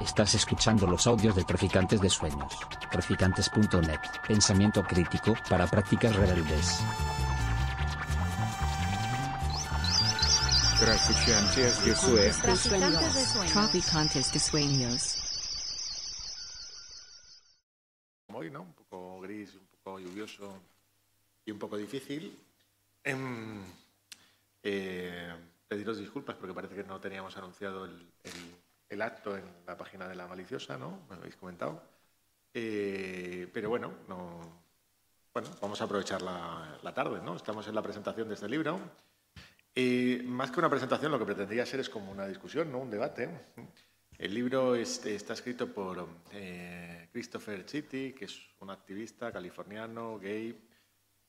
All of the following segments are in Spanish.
Estás escuchando los audios de Traficantes de Sueños. Traficantes.net. Pensamiento crítico para prácticas rebeldes. Traficantes de Sueños. Traficantes de sueños. Hoy, ¿no? Un poco gris, un poco lluvioso y un poco difícil. Em, eh, pediros disculpas porque parece que no teníamos anunciado el, el- el acto en la página de la maliciosa, ¿no? Me lo habéis comentado. Eh, pero bueno, no, bueno, vamos a aprovechar la, tarde, ¿no? Estamos en la presentación de este libro. Eh, más que una presentación, lo que pretendía ser es como una discusión, ¿no? Un debate. El libro es- está escrito por eh, Christopher Chitty, que es un activista californiano, gay,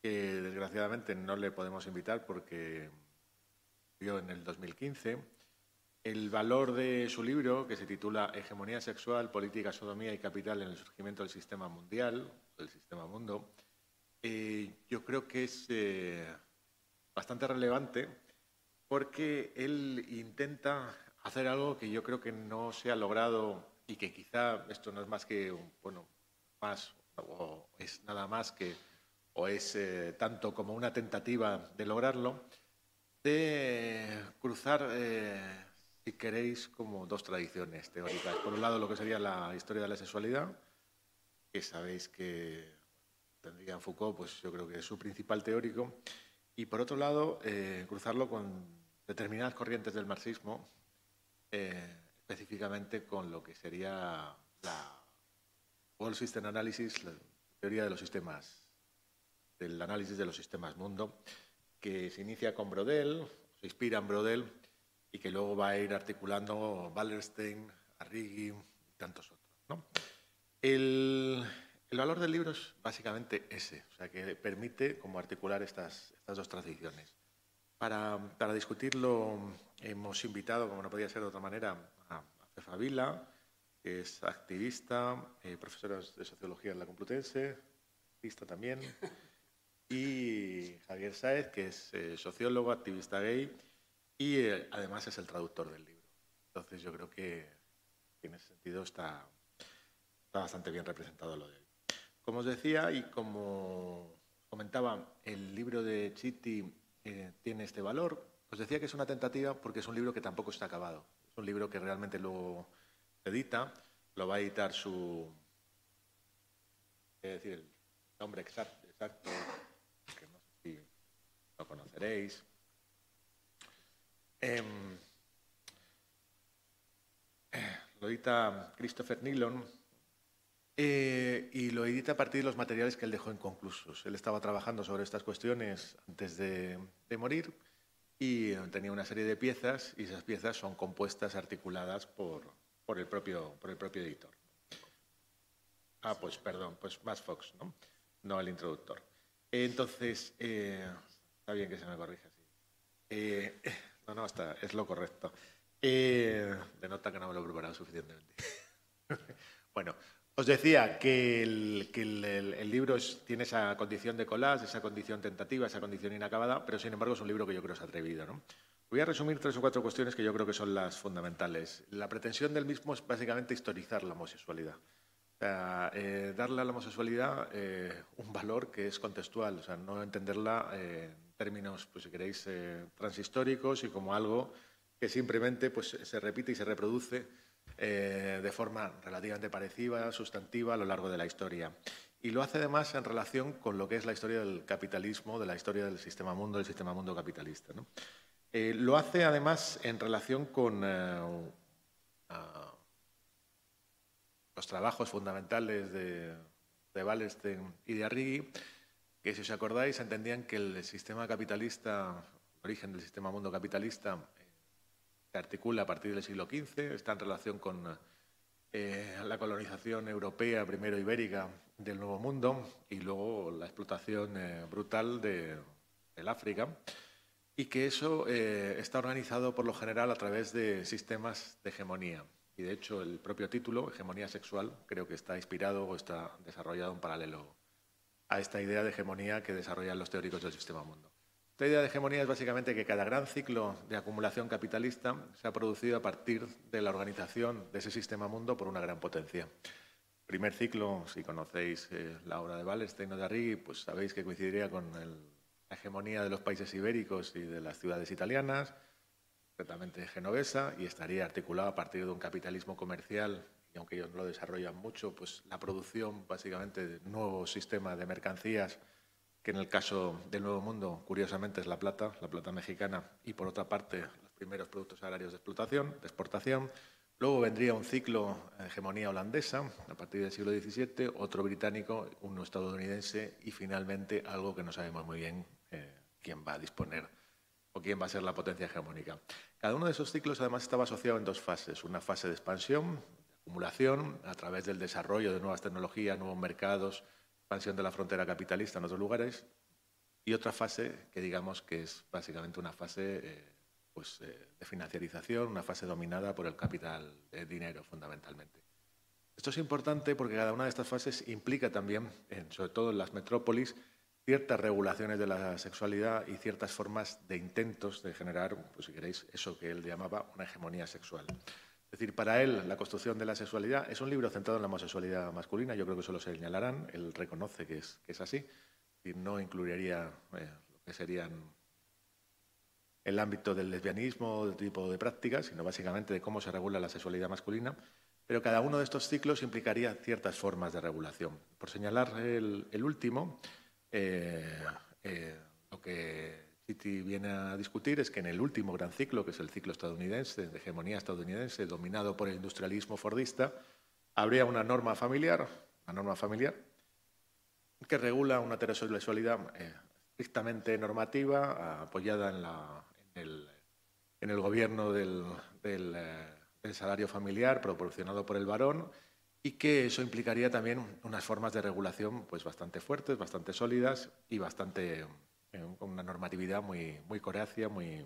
que desgraciadamente no le podemos invitar porque murió en el 2015. El valor de su libro, que se titula Hegemonía sexual, política, sodomía y capital en el surgimiento del sistema mundial, del sistema mundo, eh, yo creo que es eh, bastante relevante porque él intenta hacer algo que yo creo que no se ha logrado y que quizá esto no es más que, bueno, más o es nada más que, o es eh, tanto como una tentativa de lograrlo, de cruzar, si queréis, como dos tradiciones teóricas. Por un lado, lo que sería la historia de la sexualidad, que sabéis que tendría Foucault, pues yo creo que es su principal teórico, y por otro lado, eh, cruzarlo con determinadas corrientes del marxismo, eh, específicamente con lo que sería la World System Analysis, la teoría de los sistemas, del análisis de los sistemas mundo, que se inicia con Brodel, se inspira en Brodel, y que luego va a ir articulando Wallerstein, Arrighi tantos otros. ¿no? El, el valor del libro es básicamente ese, o sea, que permite como articular estas, estas dos tradiciones. Para, para discutirlo hemos invitado, como no podía ser de otra manera, a, a Cefa Vila, que es activista, eh, profesora de Sociología en la Complutense, activista también, y Javier Sáez, que es eh, sociólogo, activista gay, y además es el traductor del libro. Entonces yo creo que, en ese sentido está, está bastante bien representado lo de él. Como os decía y como comentaba, el libro de Chitti eh, tiene este valor. Os decía que es una tentativa porque es un libro que tampoco está acabado. Es un libro que realmente luego edita, lo va a editar su, es decir, el nombre exacto, exacto que no sé si lo conoceréis. Em, eh, lo edita Christopher Nilon eh, y lo edita a partir de los materiales que él dejó inconclusos. Él estaba trabajando sobre estas cuestiones antes de, morir y tenía una serie de piezas y esas piezas son compuestas, articuladas por, por, el, propio, por el propio editor. Ah, pues perdón, pues más Fox, ¿no? No el introductor. Entonces, eh, está bien que se me corrija, sí. No, no, está, es lo correcto. Eh, denota que no me lo he preparado suficientemente. bueno, os decía que el, que el- el- el libro tiene esa condición de collage, esa condición tentativa, esa condición inacabada, pero sin embargo es un libro que yo creo es atrevido. ¿no? Voy a resumir tres o cuatro cuestiones que yo creo que son las fundamentales. La pretensión del mismo es básicamente historizar la homosexualidad. Eh, darle a la homosexualidad eh, un valor que es contextual, o sea, no entenderla eh, términos, pues si queréis, eh, transhistóricos y como algo que simplemente pues, se repite y se reproduce eh, de forma relativamente parecida, sustantiva a lo largo de la historia. Y lo hace además en relación con lo que es la historia del capitalismo, de la historia del sistema mundo, del sistema mundo capitalista. ¿no? Eh, lo hace además en relación con a- los trabajos fundamentales de, de Wallerstein y de Arrighi, que si os acordáis entendían que el sistema capitalista, el origen del sistema mundo capitalista, eh, se articula a partir del siglo XV, está en relación con eh, la colonización europea, primero ibérica, del Nuevo Mundo y luego la explotación eh, brutal de, del África y que eso está organizado por lo general a través de sistemas de hegemonía. Y de hecho el propio título, hegemonía sexual, creo que está inspirado o está desarrollado en paralelo a esta idea de hegemonía que desarrollan los teóricos del sistema mundo. Esta idea de hegemonía es básicamente que cada gran ciclo de acumulación capitalista se ha producido a partir de la organización de ese sistema mundo por una gran potencia. Primer ciclo, si conocéis eh, la obra de Wallerstein o de Arrighi, pues sabéis que coincidiría con la hegemonía de los países ibéricos y de las ciudades italianas, concretamente genovesa, y estaría articulado a partir de un capitalismo comercial, y aunque ellos no lo desarrollan mucho, pues la producción básicamente de nuevos sistemas de mercancías que en el caso del Nuevo Mundo, curiosamente, es la plata, la plata mexicana, y por otra parte, los primeros productos agrarios de explotación, de exportación. Luego vendría un ciclo de hegemonía holandesa a partir del siglo XVII, otro británico, uno estadounidense y finalmente algo que no sabemos muy bien eh, quién va a disponer o quién va a ser la potencia hegemónica. Cada uno de esos ciclos además estaba asociado en dos fases. Una fase de expansión, acumulación, a través del desarrollo de nuevas tecnologías, nuevos mercados, expansión de la frontera capitalista en otros lugares, y otra fase que digamos que es básicamente una fase eh, pues, eh, de financiarización, una fase dominada por el capital de dinero fundamentalmente. Esto es importante porque cada una de estas fases implica también, sobre todo en las metrópolis, ciertas regulaciones de la sexualidad y ciertas formas de intentos de generar, pues si queréis, eso que él llamaba una hegemonía sexual. Es decir, para él la construcción de la sexualidad es un libro centrado en la homosexualidad masculina, yo creo que eso lo señalarán, él reconoce que es, así, y no incluiría eh, lo que serían el ámbito del lesbianismo, del tipo de prácticas, sino básicamente de cómo se regula la sexualidad masculina, pero cada uno de estos ciclos implicaría ciertas formas de regulación. Por señalar el, último, eh, eh, lo que City viene a discutir es que en el último gran ciclo, que es el ciclo estadounidense, de hegemonía estadounidense, dominado por el industrialismo fordista, habría una norma familiar, una norma familiar que regula una heterosexualidad eh, estrictamente normativa, apoyada en, el, gobierno del, eh, del salario familiar proporcionado por el varón y que eso implicaría también unas formas de regulación pues, bastante fuertes, bastante sólidas y bastante con una normatividad muy, muy coracia, muy,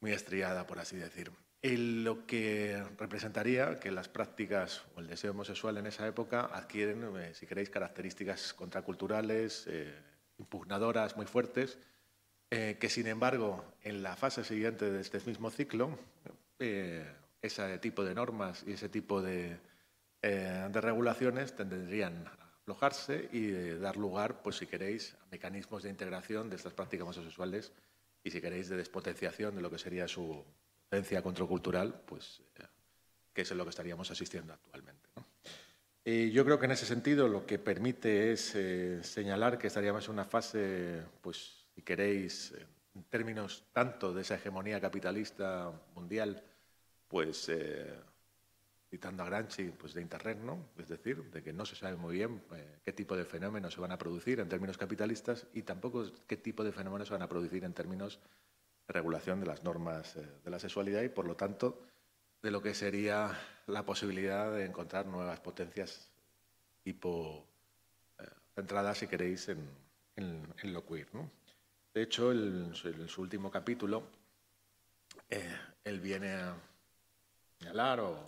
muy estriada, por así decir. lo que representaría que las prácticas o el deseo homosexual en esa época adquieren, eh, si queréis, características contraculturales, eh, impugnadoras muy fuertes, eh, que sin embargo en la fase siguiente de este mismo ciclo, ese tipo de normas y ese tipo de, de regulaciones tendrían aflojarse y dar lugar, pues si queréis, a mecanismos de integración de estas prácticas homosexuales y si queréis de despotenciación de lo que sería su potencia contracultural, pues eh, que es en lo que estaríamos asistiendo actualmente. Y yo creo que en ese sentido lo que permite es eh, señalar que estaríamos en una fase, pues si queréis, en términos tanto de esa hegemonía capitalista mundial, pues eh, citando a Granchi, pues de interregno, es decir, de que no se sabe muy bien eh, qué tipo de fenómenos se van a producir en términos capitalistas y tampoco qué tipo de fenómenos se van a producir en términos de regulación de las normas eh, de la sexualidad y, por lo tanto, de lo que sería la posibilidad de encontrar nuevas potencias tipo eh, centradas, si queréis, en, lo queer. De hecho, en su último capítulo, él viene a señalar o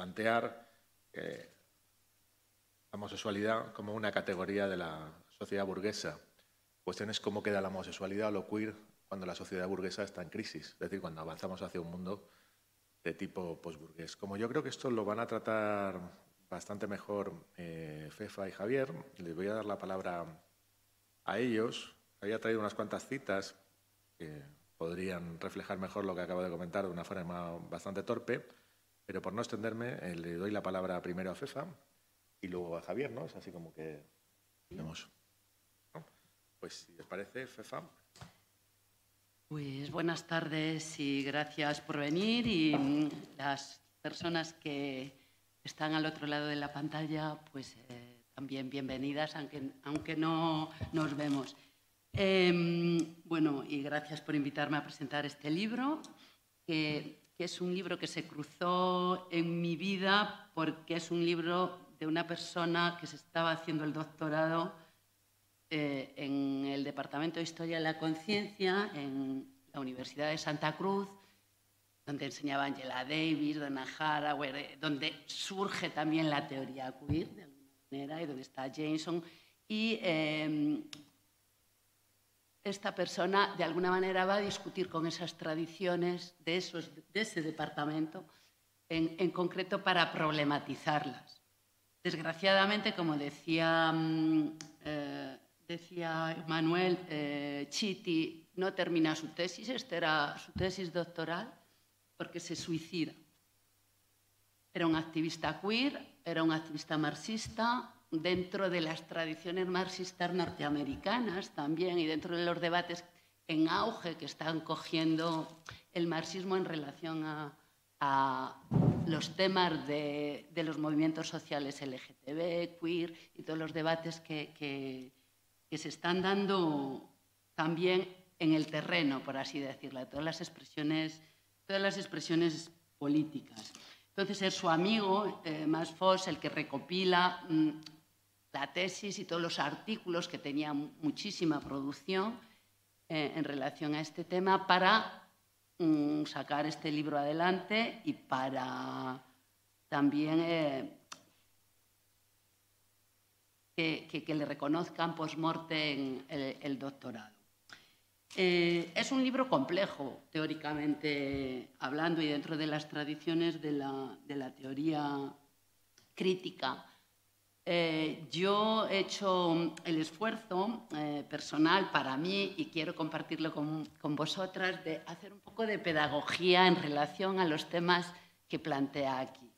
plantear eh, la homosexualidad como una categoría de la sociedad burguesa. Cuestión es cómo queda la homosexualidad o lo queer cuando la sociedad burguesa está en crisis, es decir, cuando avanzamos hacia un mundo de tipo postburgués. Como yo creo que esto lo van a tratar bastante mejor eh, Fefa y Javier, les voy a dar la palabra a ellos. Había traído unas cuantas citas que podrían reflejar mejor lo que acabo de comentar de una forma bastante torpe. Pero por no extenderme, eh, le doy la palabra primero a Fefa y luego a Javier, ¿no? Es así como que tenemos. Pues si les parece, Fefa. Pues buenas tardes y gracias por venir y mm, las personas que están al otro lado de la pantalla, pues eh, también bienvenidas, aunque, aunque no nos vemos. Em, bueno, y gracias por invitarme a presentar este libro, que que es un libro que se cruzó en mi vida porque es un libro de una persona que se estaba haciendo el doctorado eh, en el Departamento de Historia de la Conciencia en la Universidad de Santa Cruz, donde enseñaba Angela Davis, Donna Haraway, eh, donde surge también la teoría queer, de alguna manera, y donde está Jameson. Y em, esta persona de alguna manera va a discutir con esas tradiciones de, ese departamento, en, en concreto para problematizarlas. Desgraciadamente, como decía, mm, eh, decía Manuel, eh, Chiti no termina su tesis, esta era su tesis doctoral, porque se suicida. Era un activista queer, era un activista marxista, dentro de las tradiciones marxistas norteamericanas también y dentro de los debates en auge que están cogiendo el marxismo en relación a, a los temas de, de, los movimientos sociales LGTB, queer y todos los debates que, que, que, se están dando también en el terreno, por así decirlo, todas las expresiones, todas las expresiones políticas. Entonces es su amigo, eh, Mas Foss, el que recopila mmm, la tesis y todos los artículos que tenía muchísima producción eh, en relación a este tema para mm, sacar este libro adelante y para también eh, que, que, que, le reconozcan post-mortem el, el, doctorado. Eh, es un libro complejo, teóricamente hablando, y dentro de las tradiciones de la, de la teoría crítica eh, yo he hecho el esfuerzo eh, personal para mí y quiero compartirlo con, con, vosotras de hacer un poco de pedagogía en relación a los temas que plantea aquí.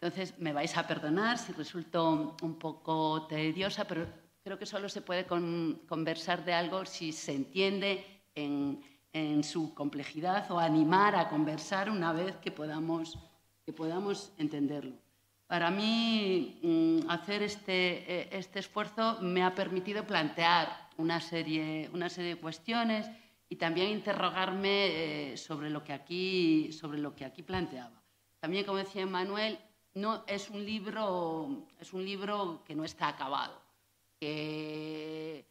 Entonces, me vais a perdonar si resulto un poco tediosa, pero creo que solo se puede con, conversar de algo si se entiende en, en, su complejidad o animar a conversar una vez que podamos, que podamos entenderlo. Para mí, mm, hacer este, eh, este, esfuerzo me ha permitido plantear una serie, una serie de cuestiones y también interrogarme eh, sobre, lo que aquí, sobre lo que aquí planteaba. También, como decía Manuel, no, es, un libro, es un libro que no está acabado, que,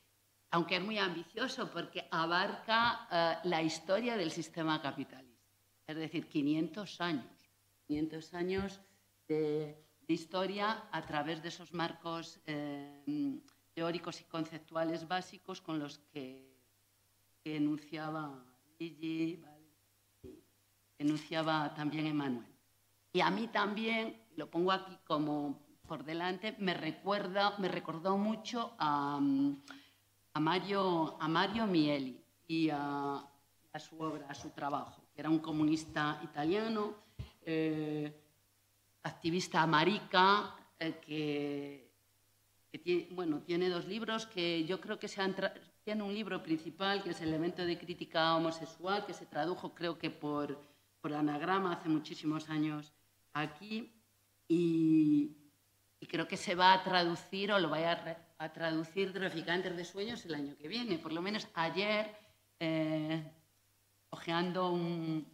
aunque es muy ambicioso porque abarca uh, la historia del sistema capitalista, es decir, 500 años, 500 años de de historia a través de esos marcos eh, teóricos y conceptuales básicos con los que, enunciaba Gigi, ¿vale? enunciaba también Emanuel. Y a mí también, lo pongo aquí como por delante, me, recuerda, me recordó mucho a, a, Mario, a Mario Mieli y a, a, su obra, a su trabajo, que era un comunista italiano. Eh, activista marica, eh, que, tiene, bueno, tiene dos libros que yo creo que se han tiene un libro principal que es el evento de crítica homosexual, que se tradujo creo que por, por anagrama hace muchísimos años aquí, y, creo que se va a traducir o lo vaya a, a traducir Traficantes de Sueños el año que viene. Por lo menos ayer, eh, ojeando un,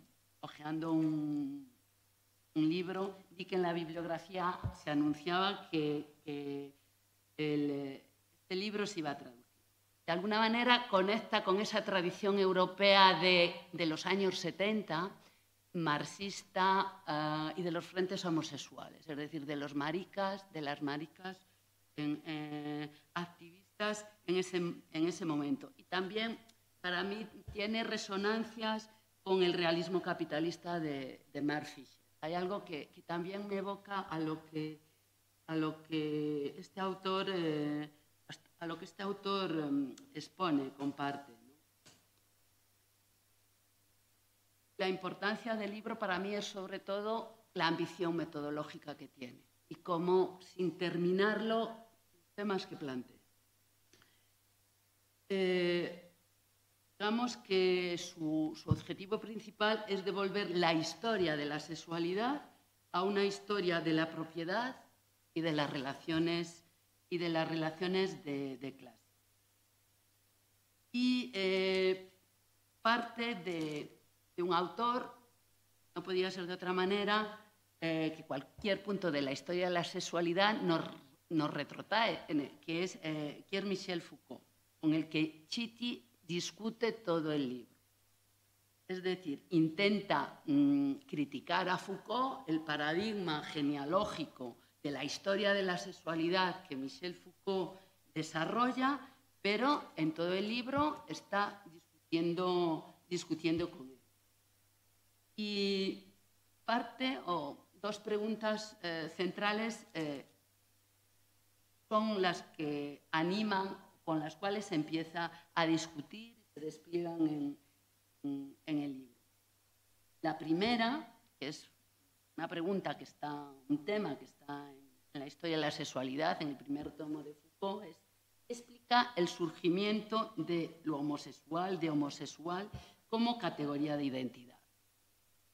un libro, vi que en la bibliografía se anunciaba que, el, este libro se iba a traducir. De alguna manera conecta con esa tradición europea de, de los años 70, marxista uh, y de los frentes homosexuales, es decir, de los maricas, de las maricas eh, activistas en ese, en ese momento. Y también para mí tiene resonancias con el realismo capitalista de, de Murphy hay algo que, también me evoca a lo que, a lo que este autor, eh, a lo que este autor um, expone, comparte. La importancia del libro para mí es sobre todo la ambición metodológica que tiene y cómo, sin terminarlo, temas que plantea. Eh, Digamos que su, su, objetivo principal es devolver la historia de la sexualidad a una historia de la propiedad y de las relaciones, y de, las relaciones de, de clase. Y eh, parte de, de, un autor, no podía ser de otra manera, eh, que cualquier punto de la historia de la sexualidad nos, nos retrotrae, que es eh, Pierre Michel Foucault, con el que Chiti discute todo el libro. Es decir, intenta mmm, criticar a Foucault el paradigma genealógico de la historia de la sexualidad que Michel Foucault desarrolla, pero en todo el libro está discutiendo, discutiendo con él. Y parte o dos preguntas eh, centrales eh, son las que animan, con las cuales se empieza a discutir y se despliegan en, el libro. La primera, que es una pregunta que está, un tema que está en la historia de la sexualidad, en el primer tomo de Foucault, es explica el surgimiento de lo homosexual, de homosexual, como categoría de identidad.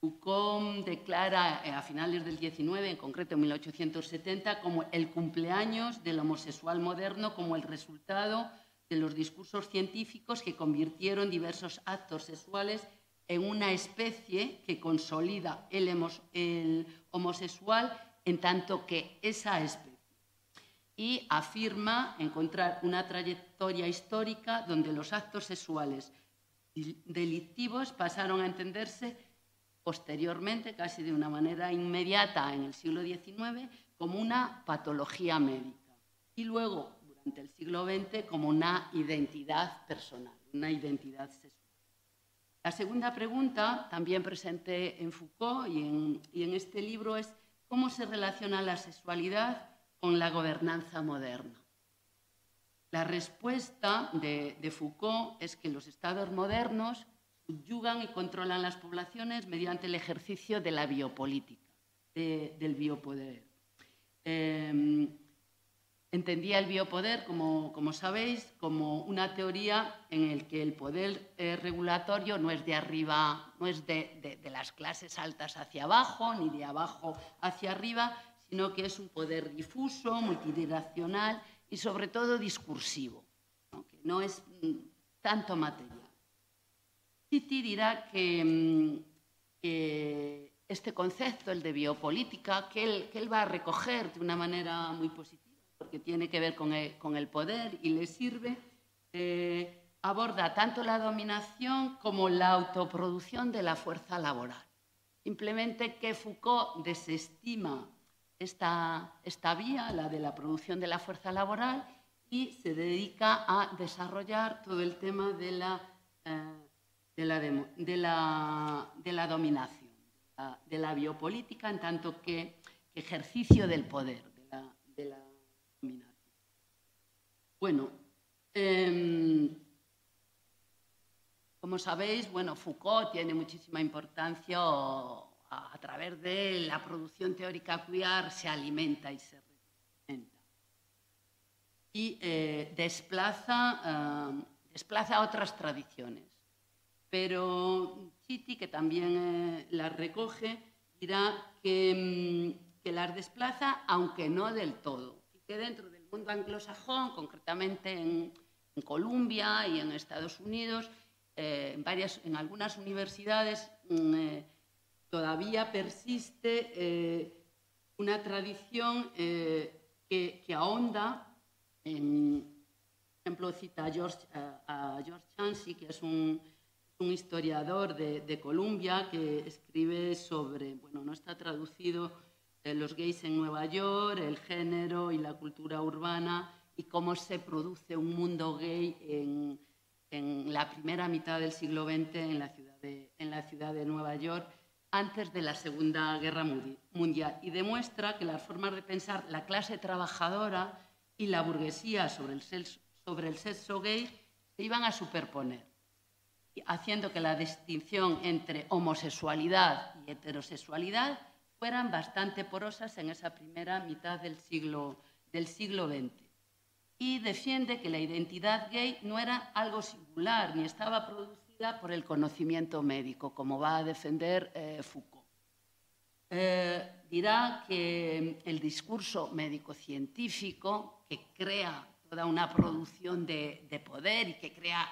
Foucault declara eh, a finales del 19, en concreto en 1870, como el cumpleaños del homosexual moderno como el resultado de los discursos científicos que convirtieron diversos actos sexuales en una especie que consolida el, el homosexual en tanto que esa especie. Y afirma encontrar una trayectoria histórica donde los actos sexuales delictivos pasaron a entenderse posteriormente, casi de una manera inmediata en el siglo XIX, como una patología médica y luego, durante el siglo XX, como una identidad personal, una identidad sexual. La segunda pregunta, también presente en Foucault y en, este libro, es cómo se relaciona la sexualidad con la gobernanza moderna. La respuesta de, Foucault es que los estados modernos subyugan y controlan las poblaciones mediante el ejercicio de la biopolítica, del biopoder. Em, entendía el biopoder, como, como, sabéis, como una teoría en la que el poder eh, regulatorio no es de arriba, no es de, las clases altas hacia abajo, ni de abajo hacia arriba, sino que es un poder difuso, multidireccional y sobre todo discursivo, no es mm, tanto material. Titi dirá mm, que, este concepto, el de biopolítica, que él, va a recoger de una manera muy positiva, porque tiene que ver con el, con el poder y le sirve, eh, aborda tanto la dominación como la autoproducción de la fuerza laboral. Simplemente que Foucault desestima esta, esta vía, la de la producción de la fuerza laboral, y se dedica a desarrollar todo el tema de la, eh, de, la de, la, de, la, dominación, de la biopolítica, en tanto que ejercicio del poder, de la, dominación. Bueno, em, como sabéis, bueno, Foucault tiene muchísima importancia a, través de la producción teórica queer se alimenta y se representa. Y eh, desplaza, eh, desplaza otras tradiciones. Pero Chiti, que también eh, las recoge, dirá que, mm, que, las desplaza, aunque no del todo. Y que dentro del mundo anglosajón, concretamente en, en Colombia y en Estados Unidos, en, varias, en algunas universidades mm, todavía persiste eh, una tradición eh, que, ahonda por ejemplo, cita a George, a, George Chansey, que es un, historiador de, Columbia, que escribe sobre, bueno, no está traducido, eh, los gays en Nueva York, el género y la cultura urbana y cómo se produce un mundo gay en, en la primera mitad del siglo XX en la ciudad de, en la ciudad de Nueva York antes de la Segunda Guerra Mundial. Y demuestra que las formas de pensar la clase trabajadora y la burguesía sobre el sexo, sobre el sexo gay se iban a superponer, haciendo que la distinción entre homosexualidad y heterosexualidad fueran bastante porosas en esa primera mitad del siglo, del siglo XX. Y defiende que la identidad gay no era algo singular ni estaba producida por el conocimiento médico, como va a defender eh, Foucault. Eh, dirá que el discurso médico-científico, que crea toda una producción de, poder y que crea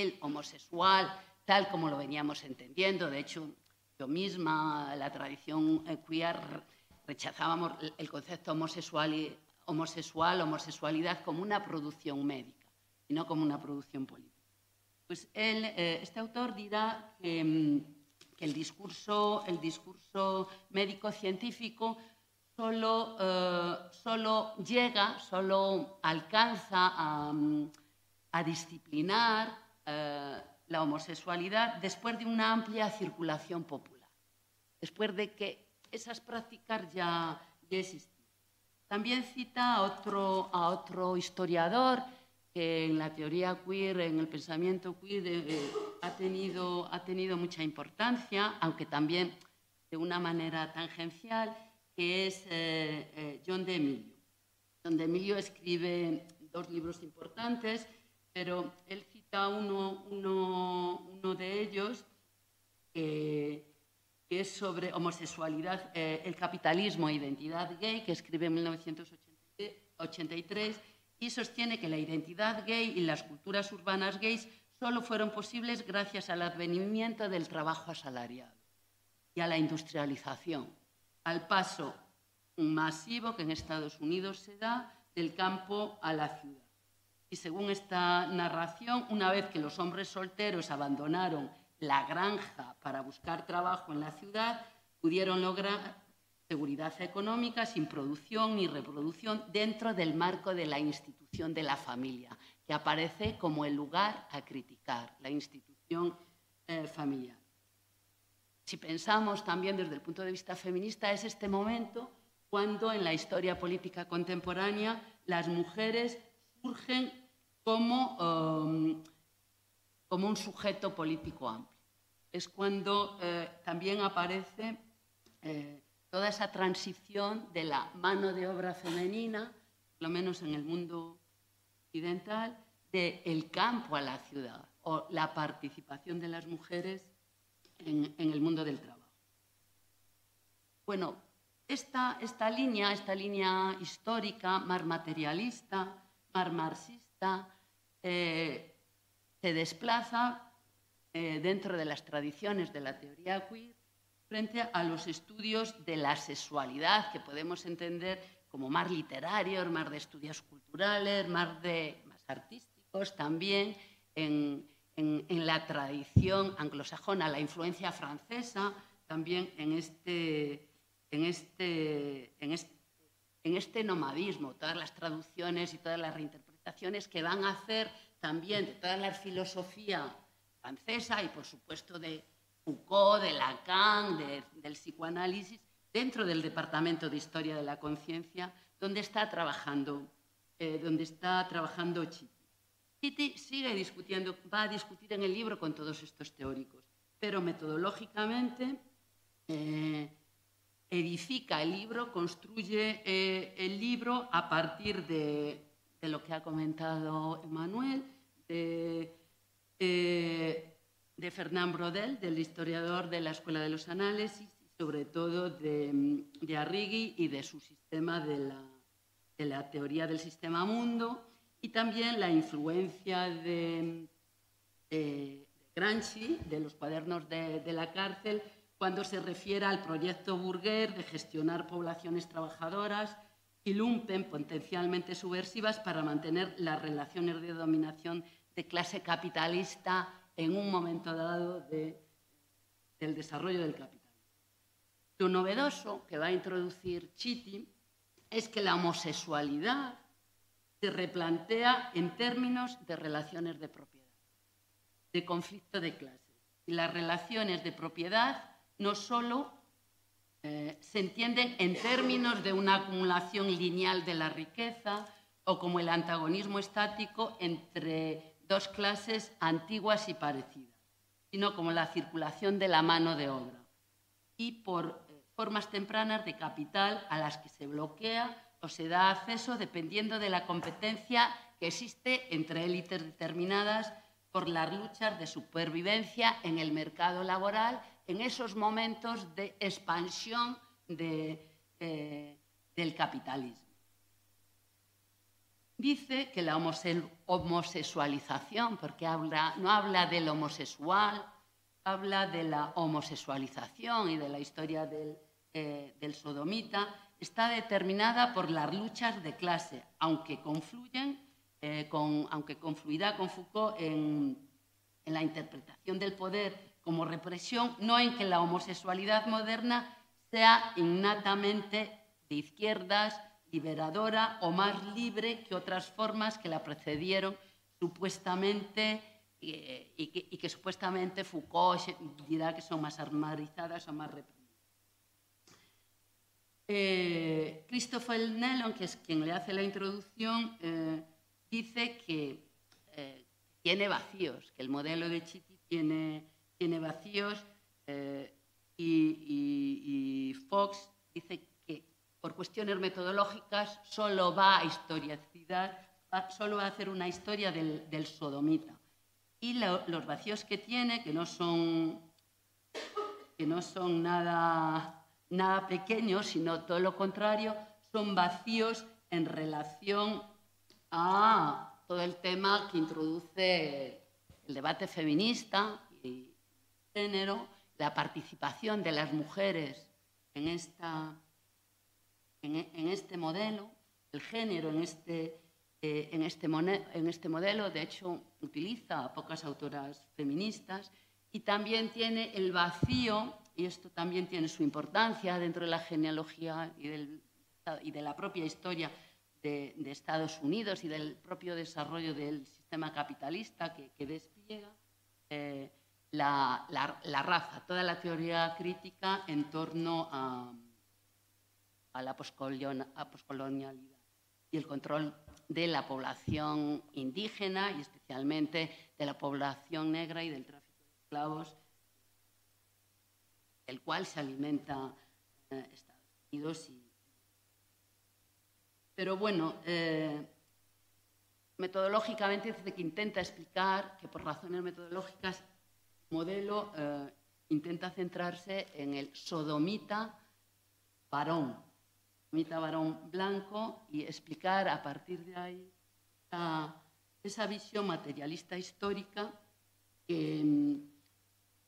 el homosexual tal como lo veníamos entendiendo, de hecho, yo misma, la tradición queer, rechazábamos el concepto homosexual, homosexual, homosexualidad como una producción médica y no como una producción política. Pues él, eh, este autor dirá que, mm, el, discurso, el discurso médico-científico solo, eh, solo, llega, solo alcanza a, mm, a disciplinar eh, la homosexualidad después de una amplia circulación popular, después de que esas prácticas ya, ya existían. También cita a otro, a otro historiador que en la teoría queer, en el pensamiento queer, eh, ha, tenido, ha tenido mucha importancia, aunque también de una manera tangencial, que es eh, eh, John de Emilio. John de Emilio escribe dos libros importantes, pero él cita uno, de ellos que, que es sobre homosexualidad, eh, el capitalismo e identidad gay, que escribe en 1983, y sostiene que la identidad gay y las culturas urbanas gays solo fueron posibles gracias al advenimiento del trabajo asalariado y a la industrialización, al paso masivo que en Estados Unidos se da del campo a la ciudad. Y según esta narración, una vez que los hombres solteros abandonaron la granja para buscar trabajo en la ciudad, pudieron lograr seguridad económica sin producción ni reproducción dentro del marco de la institución de la familia, que aparece como el lugar a criticar, la institución eh, familiar. Si pensamos también desde el punto de vista feminista, es este momento cuando en la historia política contemporánea las mujeres surgen como, um, como un sujeto político amplio. Es cuando eh, también aparece eh, toda esa transición de la mano de obra femenina, por lo menos en el mundo occidental, del campo a la ciudad o la participación de las mujeres en, en el mundo del trabajo. Bueno, esta, esta, línea, esta línea histórica, más materialista, más marxista, eh, se desplaza eh, dentro de las tradiciones de la teoría queer frente a los estudios de la sexualidad, que podemos entender como más literarios, más de estudios culturales, más, de, más artísticos también, en, en, la tradición anglosajona, la influencia francesa, también en este, en este, en, este, en este, nomadismo, todas las traducciones y todas las reinterpretaciones que van a hacer también de toda la filosofía francesa y, por supuesto, de Foucault, de Lacan, de, del psicoanálisis, dentro del Departamento de Historia de la Conciencia, donde está trabajando, eh, donde está trabajando Chiti. Chiti sigue discutiendo, va a discutir en el libro con todos estos teóricos, pero metodológicamente eh, edifica el libro, construye eh, el libro a partir de, de, lo que ha comentado Emanuel, de, eh, de Fernand Brodel, del historiador de la Escuela de los Análisis, y sobre todo de, de Arrighi y de su sistema de la, de la teoría del sistema mundo, y también la influencia de, de Gramsci, de los cuadernos de, de la cárcel, cuando se refiere al proyecto Burger de gestionar poblaciones trabajadoras y lumpen potencialmente subversivas para mantener las relaciones de dominación de clase capitalista en un momento dado de, del desarrollo del capitalismo. Lo novedoso que va a introducir Chiti es que la homosexualidad se replantea en términos de relaciones de propiedad, de conflicto de clases. Y las relaciones de propiedad no solo eh, se entienden en términos de una acumulación lineal de la riqueza o como el antagonismo estático entre dos clases antiguas y parecidas, sino como la circulación de la mano de obra y por eh, formas tempranas de capital a las que se bloquea o se da acceso dependiendo de la competencia que existe entre élites determinadas por las luchas de supervivencia en el mercado laboral en esos momentos de expansión eh, del capitalismo. Dice que la homosexualización, porque no habla del homosexual, habla de la homosexualización y de la historia del, eh, sodomita, está determinada por las luchas de clase, aunque confluyen, eh, con, aunque confluirá con Foucault en la interpretación del poder como represión, no en que la homosexualidad moderna sea innatamente de izquierdas, liberadora o más libre que otras formas que la precedieron, supuestamente eh, y, que, y que supuestamente Foucault dirá que son más armarizadas o más reprimidas. Eh, Christopher Nellon, que es quien le hace la introducción, eh, dice que eh, tiene vacíos, que el modelo de Chitty tiene, tiene vacíos eh, y, Fox dice que por cuestiones metodológicas solo va a historicidar, va- solo va a hacer una historia del, sodomita. Y lo- los vacíos que tiene, que no son que no son nada, nada pequeños, sino todo lo contrario, son vacíos en relación a todo el tema que introduce el debate feminista género, la participación de las mujeres en, esta, en, e- en este modelo, el género en este, eh, en, este en este modelo, de hecho, utiliza a pocas autoras feministas y también tiene el vacío, y esto también tiene su importancia dentro de la genealogía y, del- y de la propia historia de, de Estados Unidos y del propio desarrollo del sistema capitalista que, que despliega eh, la, la- raza, toda la teoría crítica en torno a, la poscolonialidad y el control de la población indígena y especialmente de la población negra y del tráfico de esclavos, del cual se alimenta eh, Estados Unidos. Pero bueno, eh, metodológicamente dice que intenta explicar que por razones metodológicas modelo eh, intenta centrarse en el sodomita varón, sodomita varón blanco y explicar a partir de ahí esa, visión materialista histórica que, mm,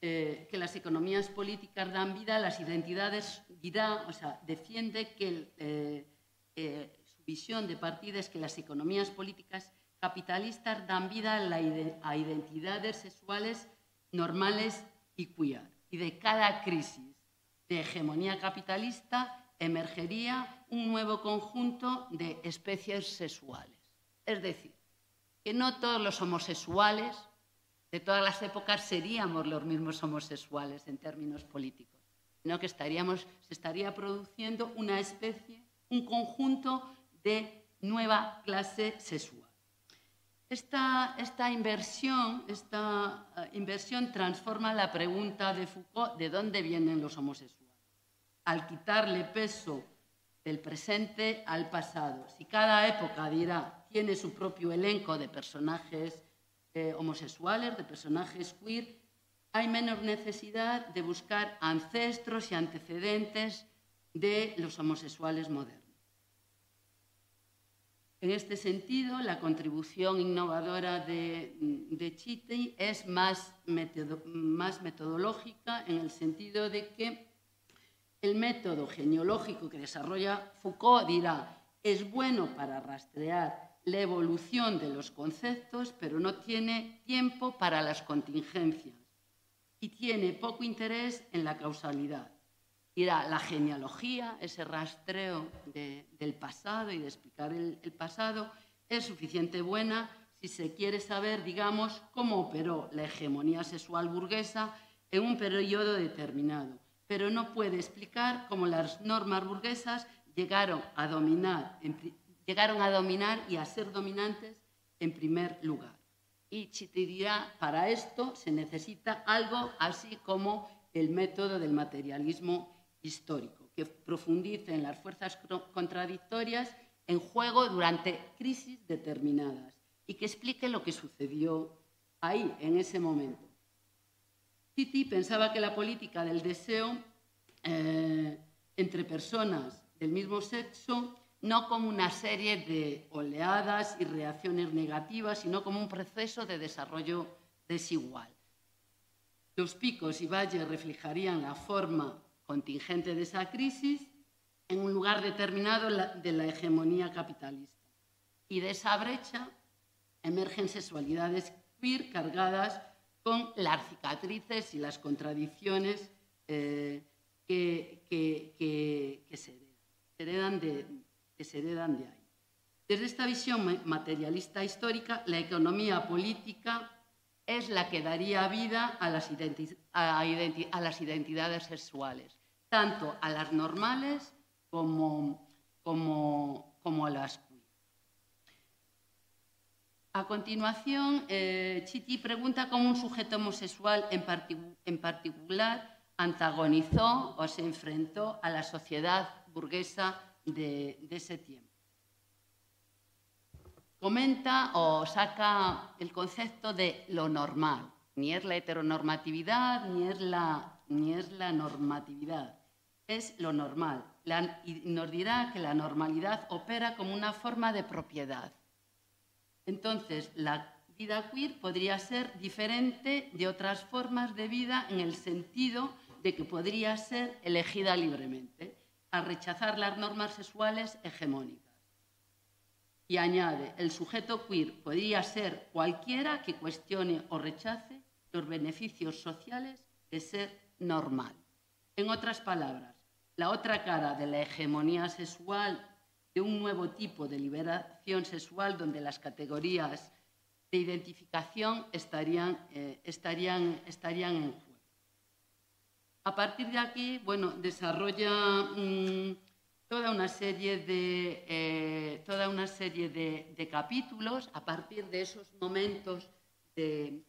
eh, que las economías políticas dan vida a las identidades, dirá, o sea, defiende que eh, su visión de partida es que las economías políticas capitalistas dan vida a identidades sexuales normales y queer. Y de cada crisis de hegemonía capitalista emergería un nuevo conjunto de especies sexuales. Es decir, que no todos los homosexuales de todas las épocas seríamos los mismos homosexuales en términos políticos, sino que estaríamos, se estaría produciendo una especie, un conjunto de nueva clase sexual. Esta, eh, inversión transforma la pregunta de Foucault de dónde vienen los homosexuales, al quitarle peso del presente al pasado. Si cada época dirá tiene su propio elenco de personajes eh, homosexuales, de personajes queer, hay menos necesidad de buscar ancestros y antecedentes de los homosexuales modernos. En este sentido, la contribución innovadora de, de es más, más metodológica en el sentido de que el método genealógico que desarrolla Foucault dirá es bueno para rastrear la evolución de los conceptos, pero no tiene tiempo para las contingencias y tiene poco interés en la causalidad. Dirá, la genealogía, ese rastreo de- del pasado y de explicar el, pasado, es suficiente buena si se quiere saber, digamos, cómo operó la hegemonía sexual burguesa en un periodo determinado, pero no puede explicar cómo las normas burguesas llegaron a dominar, y a ser dominantes en primer lugar. Y Chitty dirá, para esto se necesita algo así como el método del materialismo histórico, que profundice en las fuerzas contradictorias en juego durante crisis determinadas y que explique lo que sucedió ahí, en ese momento. Titi pensaba que la política del deseo eh, entre personas del mismo sexo no como una serie de oleadas y reacciones negativas, sino como un proceso de desarrollo desigual. Los picos y valles reflejarían la forma contingente de esa crisis en un lugar determinado de la hegemonía capitalista. Y de esa brecha emergen sexualidades queer cargadas con las cicatrices y las contradicciones que, se heredan, de, ahí. Desde esta visión materialista histórica, la economía política es la que daría vida a las identidades sexuales, tanto a las normales como, como, como a las queer. A continuación, eh, Chiti pregunta cómo un sujeto homosexual en, en particular antagonizó o se enfrentó a la sociedad burguesa de ese tiempo comenta o saca el concepto de lo normal. Ni es la heteronormatividad, ni es la, ni es la normatividad. Es lo normal. y nos dirá que la normalidad opera como una forma de propiedad. Entonces, la vida queer podría ser diferente de otras formas de vida en el sentido de que podría ser elegida libremente, al rechazar las normas sexuales hegemónicas. Y añade, el sujeto queer podría ser cualquiera que cuestione o rechace los beneficios sociales de ser normal. En otras palabras, la otra cara de la hegemonía sexual, de un nuevo tipo de liberación sexual donde las categorías de identificación estarían, eh, estarían, estarían en juego. A partir de aquí, bueno, desarrolla mm, toda una serie de, eh, toda una serie de, capítulos a partir de esos momentos de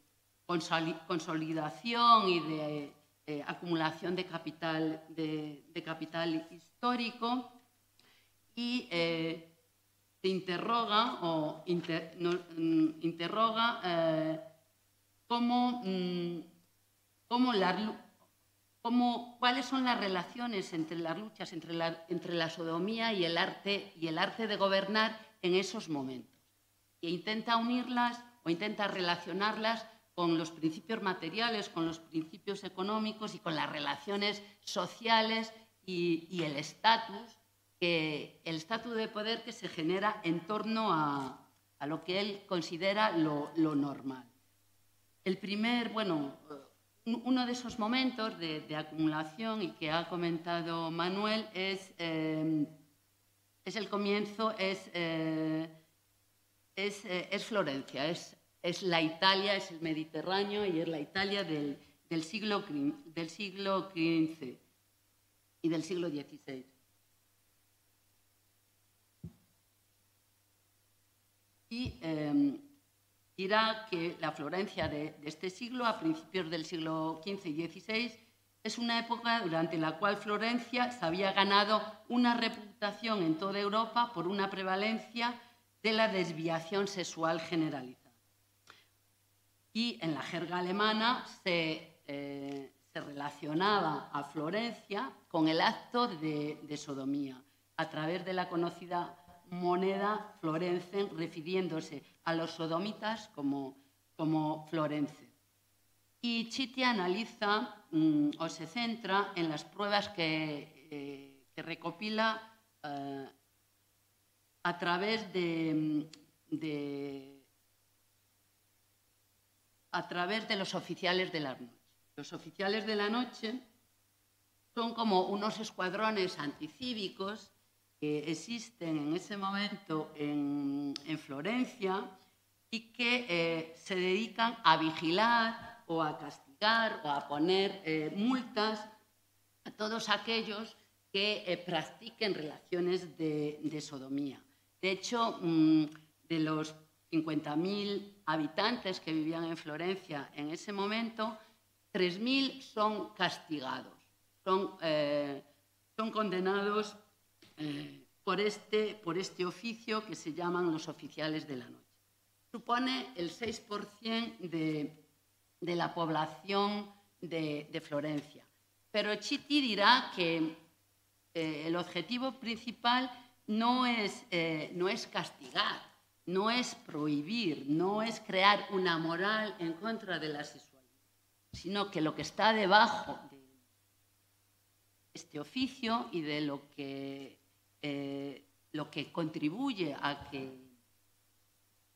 consolidación y de eh, acumulación de capital, de, capital histórico y eh, interroga o mm, interroga cómo, mm, cómo cuáles son las relaciones entre las luchas entre la, entre la sodomía y el, arte, y el arte de gobernar en esos momentos. E intenta unirlas o intenta relacionarlas con los principios materiales, con los principios económicos y con las relaciones sociales y, el estatus, el estatus de poder que se genera en torno a, lo que él considera lo, lo normal. El primer, bueno, uno de esos momentos de, acumulación y que ha comentado Manuel es, eh, es el comienzo, es, eh, eh, es, Florencia, es, es, la Italia, es el Mediterráneo y es la Italia del, siglo, XV y del siglo XVI. Y dirá que la Florencia de, este siglo, a principios del siglo XV y XVI, es una época durante la cual Florencia se había ganado una reputación en toda Europa por una prevalencia de la desviación sexual generalizada. Y en la jerga alemana se, eh, relacionaba a Florencia con el acto de, sodomía, a través de la conocida moneda florencen, refiriéndose a los sodomitas como, como florencen. Y Chiti analiza mm, o se centra en las pruebas que, eh, recopila eh, a través de, a través de los oficiales de la noche. Los oficiales de la noche son como unos escuadrones anticívicos que existen en ese momento en, Florencia y que eh, se dedican a vigilar o a castigar o a poner eh, multas a todos aquellos que eh, practiquen relaciones de, sodomía. De hecho, mm, de los 50.000 habitantes que vivían en Florencia en ese momento, 3.000 son castigados, son, son condenados eh, por, este, por este oficio que se llaman los oficiales de la noche. Supone el 6% de, de, la población de, de, Florencia. Pero Chiti dirá que eh, el objetivo principal no es, eh, no es castigar, no es prohibir, no es crear una moral en contra de la sexualidad, sino que lo que está debajo de este oficio y de lo que eh, lo que contribuye a que,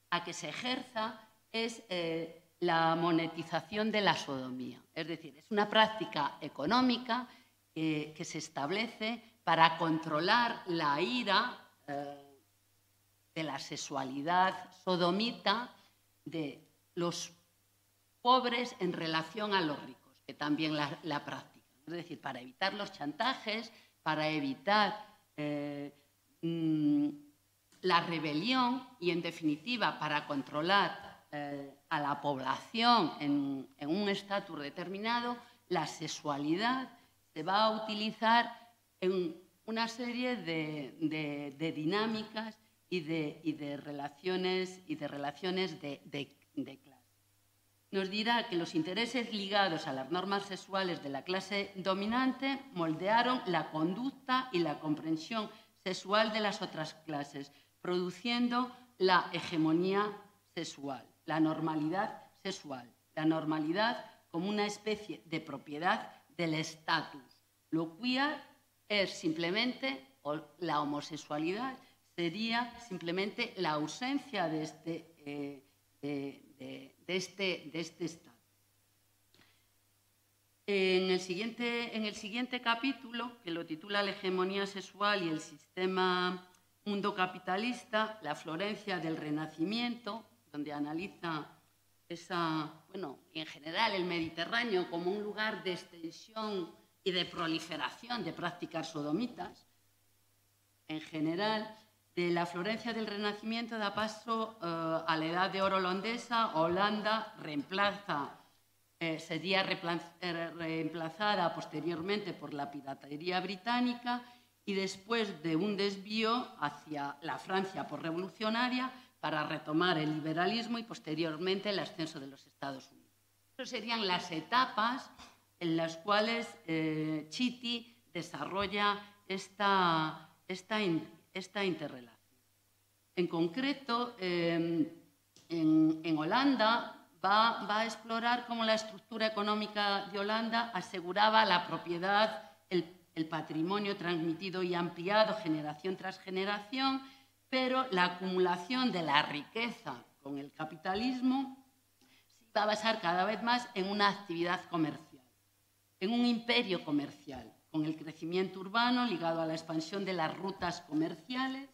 a que se ejerza es eh, la monetización de la sodomía. Es decir, es una práctica económica que se establece para controlar la ira, eh, de la sexualidad sodomita de los pobres en relación a los ricos, que también la, la practican. Es decir, para evitar los chantajes, para evitar eh, mm, la rebelión y, en definitiva, para controlar eh, a la población en, un estatus determinado, la sexualidad se va a utilizar en una serie de dinámicas y de, y de relaciones, y de, relaciones de, de- de clase. Nos dirá que los intereses ligados a las normas sexuales de la clase dominante moldearon la conducta y la comprensión sexual de las otras clases, produciendo la hegemonía sexual, la normalidad sexual, la normalidad como una especie de propiedad del estatus. Lo queer es simplemente, la homosexualidad sería simplemente la ausencia de este, eh, de, este, de este estado. En el, siguiente, en el siguiente capítulo, que lo titula La hegemonía sexual y el sistema mundo capitalista, la Florencia del Renacimiento, donde analiza esa, bueno, en general el Mediterráneo como un lugar de extensión y de proliferación de prácticas sodomitas, en general, de la Florencia del Renacimiento da paso eh, a la Edad de Oro holandesa. Holanda reemplaza, eh, sería eh, reemplazada posteriormente por la piratería británica y después de un desvío hacia la Francia por revolucionaria para retomar el liberalismo y posteriormente el ascenso de los Estados Unidos. Esas serían las etapas en las cuales eh, Chitty desarrolla esta, esta, esta interrelación. En concreto, eh, en, Holanda va, va a explorar cómo la estructura económica de Holanda aseguraba la propiedad, el, el patrimonio transmitido y ampliado generación tras generación, pero la acumulación de la riqueza con el capitalismo se va a basar cada vez más en una actividad comercial, en un imperio comercial, con el crecimiento urbano ligado a la expansión de las rutas comerciales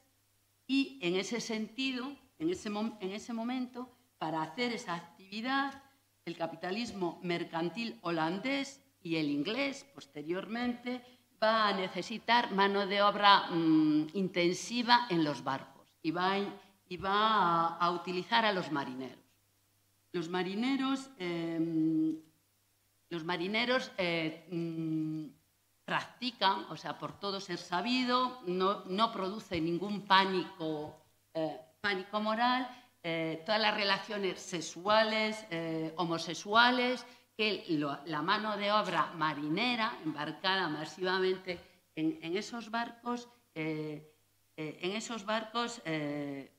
y en ese sentido, en ese, en ese momento, para hacer esa actividad, el capitalismo mercantil holandés y el inglés posteriormente va a necesitar mano de obra mm, intensiva en los barcos y va, a- utilizar a los marineros. Los marineros, eh, los marineros eh, mm, practican, o sea, por todo ser sabido, no, produce ningún pánico, eh, pánico moral, eh, todas las relaciones sexuales, eh, homosexuales, que la mano de obra marinera, embarcada masivamente en, en esos barcos, en esos barcos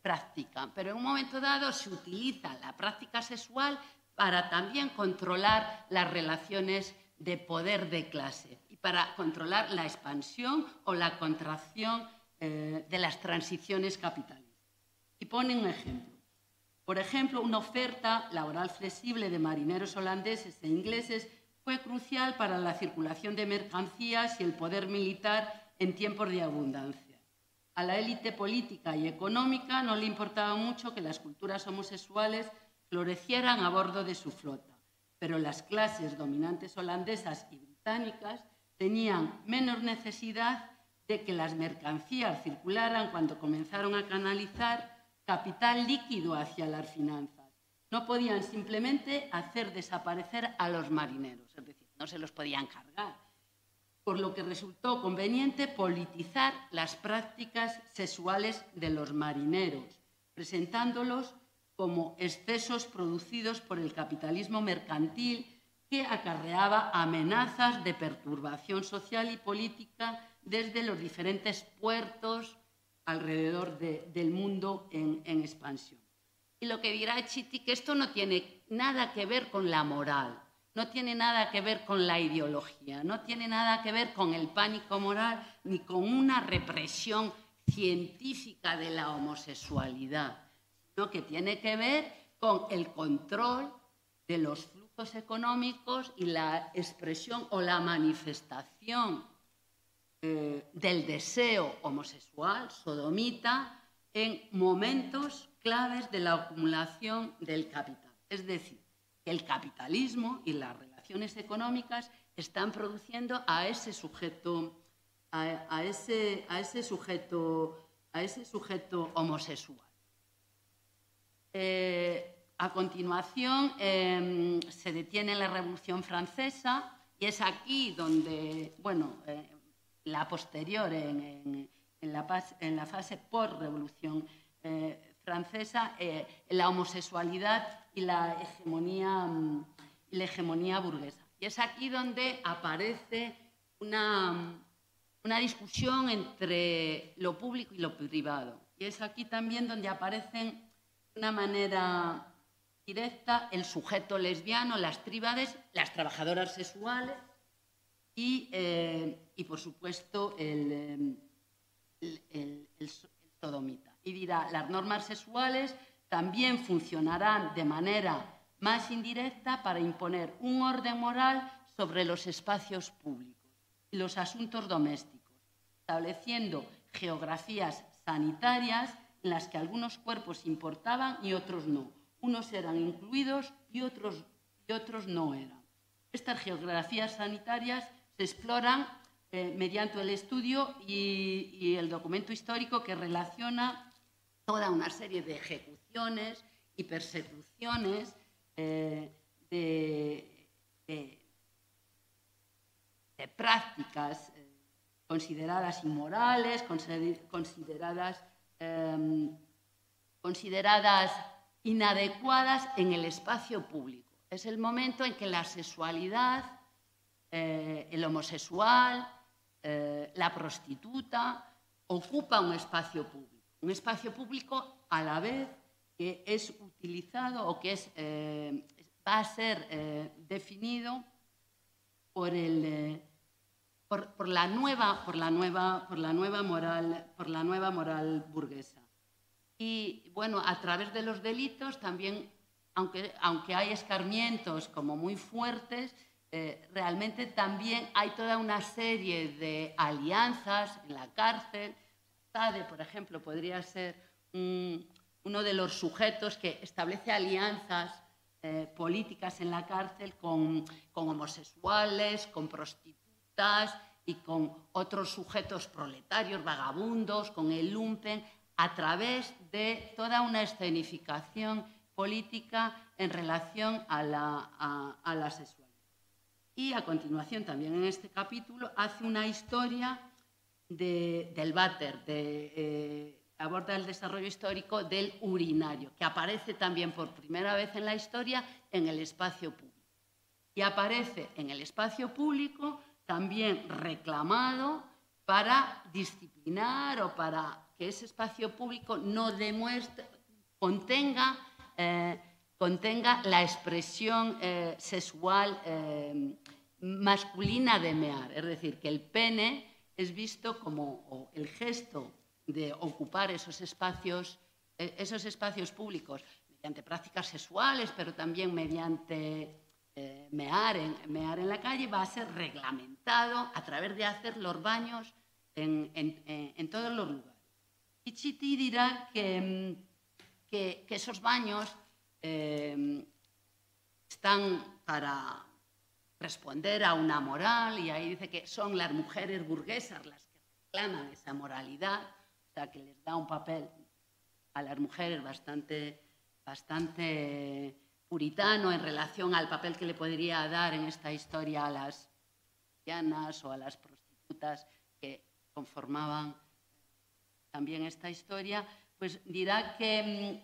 practican. Pero en un momento dado se utiliza la práctica sexual para también controlar las relaciones de poder de clase para controlar la expansión o la contracción eh, de las transiciones capitalistas. Y pone un ejemplo. Por ejemplo, una oferta laboral flexible de marineros holandeses e ingleses fue crucial para la circulación de mercancías y el poder militar en tiempos de abundancia. A la élite política y económica no le importaba mucho que las culturas homosexuales florecieran a bordo de su flota, pero las clases dominantes holandesas y británicas tenían menos necesidad de que las mercancías circularan cuando comenzaron a canalizar capital líquido hacia las finanzas. No podían simplemente hacer desaparecer a los marineros, es decir, no se los podían cargar por lo que resultó conveniente politizar las prácticas sexuales de los marineros, presentándolos como excesos producidos por el capitalismo mercantil que acarreaba amenazas de perturbación social y política desde los diferentes puertos alrededor de- del mundo en, en expansión. Y lo que dirá Chiti, que esto no tiene nada que ver con la moral, no tiene nada que ver con la ideología, no tiene nada que ver con el pánico moral ni con una represión científica de la homosexualidad, sino que tiene que ver con el control de los económicos y la expresión o la manifestación eh, del deseo homosexual, sodomita, en momentos claves de la acumulación del capital. Es decir, el capitalismo y las relaciones económicas están produciendo a ese sujeto, a, a ese, a ese sujeto, a ese sujeto homosexual. Eh, a continuación eh, se detiene la Revolución Francesa y es aquí donde, bueno, eh, la posterior, en, la, fase por-revolución eh, francesa, eh, la homosexualidad y la hegemonía, y la hegemonía burguesa. Y es aquí donde aparece una, una discusión entre lo público y lo privado. Y es aquí también donde aparecen una manera directa el sujeto lesbiano, las tríbades, las trabajadoras sexuales y, eh, y por supuesto, el, el, el, el, sodomita. Y dirá, las normas sexuales también funcionarán de manera más indirecta para imponer un orden moral sobre los espacios públicos y los asuntos domésticos, estableciendo geografías sanitarias en las que algunos cuerpos importaban y otros no. Unos eran incluidos y otros, y otros no eran. Estas geografías sanitarias se exploran eh, mediante el estudio y, el documento histórico que relaciona toda una serie de ejecuciones y persecuciones eh, de, prácticas eh, consideradas inmorales, consideradas, eh, consideradas inadecuadas en el espacio público. Es el momento en que la sexualidad, eh, el homosexual, eh, la prostituta ocupa un espacio público. Un espacio público a la vez que es utilizado o que es, eh, va a ser definido por, el, por, la nueva, por, la nueva, por, la nueva moral, por la nueva moral burguesa. Y bueno, a través de los delitos también, aunque, aunque hay escarmientos como muy fuertes, eh, realmente también hay toda una serie de alianzas en la cárcel. Sade, por ejemplo, podría ser un, uno de los sujetos que establece alianzas eh, políticas en la cárcel con, con homosexuales, con prostitutas y con otros sujetos proletarios, vagabundos, con el lumpen, a través de toda una escenificación política en relación a la, a, la sexualidad. Y a continuación, también en este capítulo, hace una historia de, del váter, de, eh, aborda el desarrollo histórico del urinario, que aparece también por primera vez en la historia en el espacio público. Y aparece en el espacio público también reclamado para disciplinar o para que ese espacio público no demuestre, contenga, eh, la expresión eh, sexual eh, masculina de mear. Es decir, que el pene es visto como el gesto de ocupar esos espacios, esos espacios públicos mediante prácticas sexuales, pero también mediante mear, en, la calle, va a ser reglamentado a través de hacer los baños en todos los lugares. Y Chiti dirá que, que, que esos baños eh, están para responder a una moral, y ahí dice que son las mujeres burguesas las que reclaman esa moralidad, o sea, que les da un papel a las mujeres bastante, bastante puritano en relación al papel que le podría dar en esta historia a las o a las prostitutas que conformaban también esta historia, pues dirá que,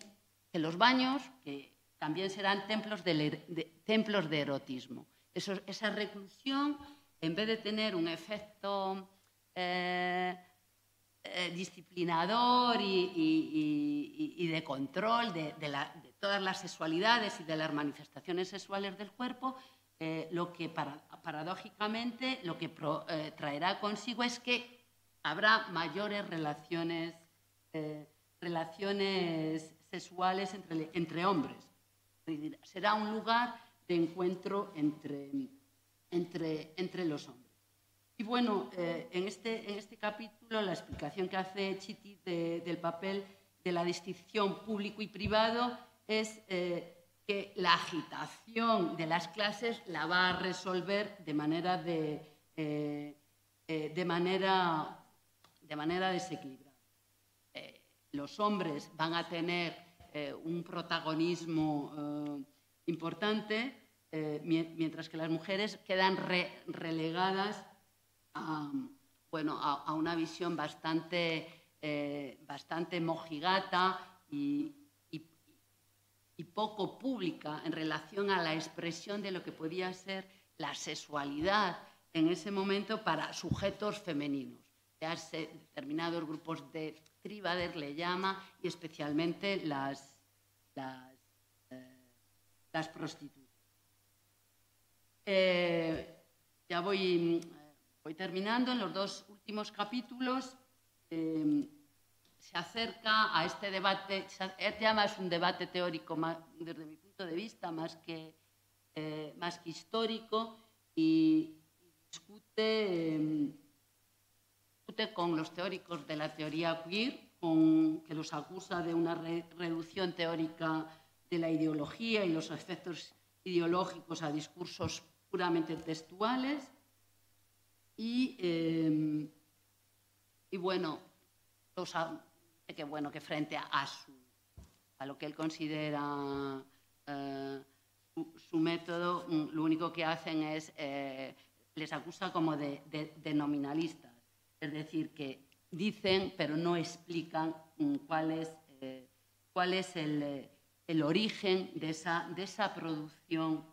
que los baños, que también serán templos de, de, templos de erotismo. Esa reclusión, en vez de tener un efecto eh, eh, disciplinador y, de control de, todas las sexualidades y de las manifestaciones sexuales del cuerpo, eh, lo que para, paradójicamente lo que traerá consigo es que habrá mayores relaciones, eh, relaciones sexuales entre, hombres. Será un lugar de encuentro entre, entre, entre los hombres. Y bueno, eh, en, este, en este capítulo la explicación que hace Chiti de, del papel de la distinción público y privado es eh, que la agitación de las clases la va a resolver de manera, de, de manera, de manera desequilibrada. Eh, los hombres van a tener eh, un protagonismo eh, importante, mie- mientras que las mujeres quedan re- relegadas a, bueno, a, una visión bastante, bastante mojigata y, y- y poco pública en relación a la expresión de lo que podía ser la sexualidad en ese momento para sujetos femeninos. Determinados grupos de Tribader le llama y especialmente las, las, eh, prostitutas. Eh, ya voy, voy terminando. En los dos últimos capítulos eh, se acerca a este debate, este es un debate teórico desde mi punto de vista, más que, eh, más que histórico, y discute, eh, con los teóricos de la teoría queer, con, que los acusa de una re- reducción teórica de la ideología y los efectos ideológicos a discursos puramente textuales. Y, y bueno, que bueno que frente a, lo que él considera eh, su, su método, mm, lo único que hacen es eh, les acusa como de, de- de nominalistas, es decir, que dicen pero no explican mm, cuál es eh, cuál es el, eh, el origen de esa de esa producción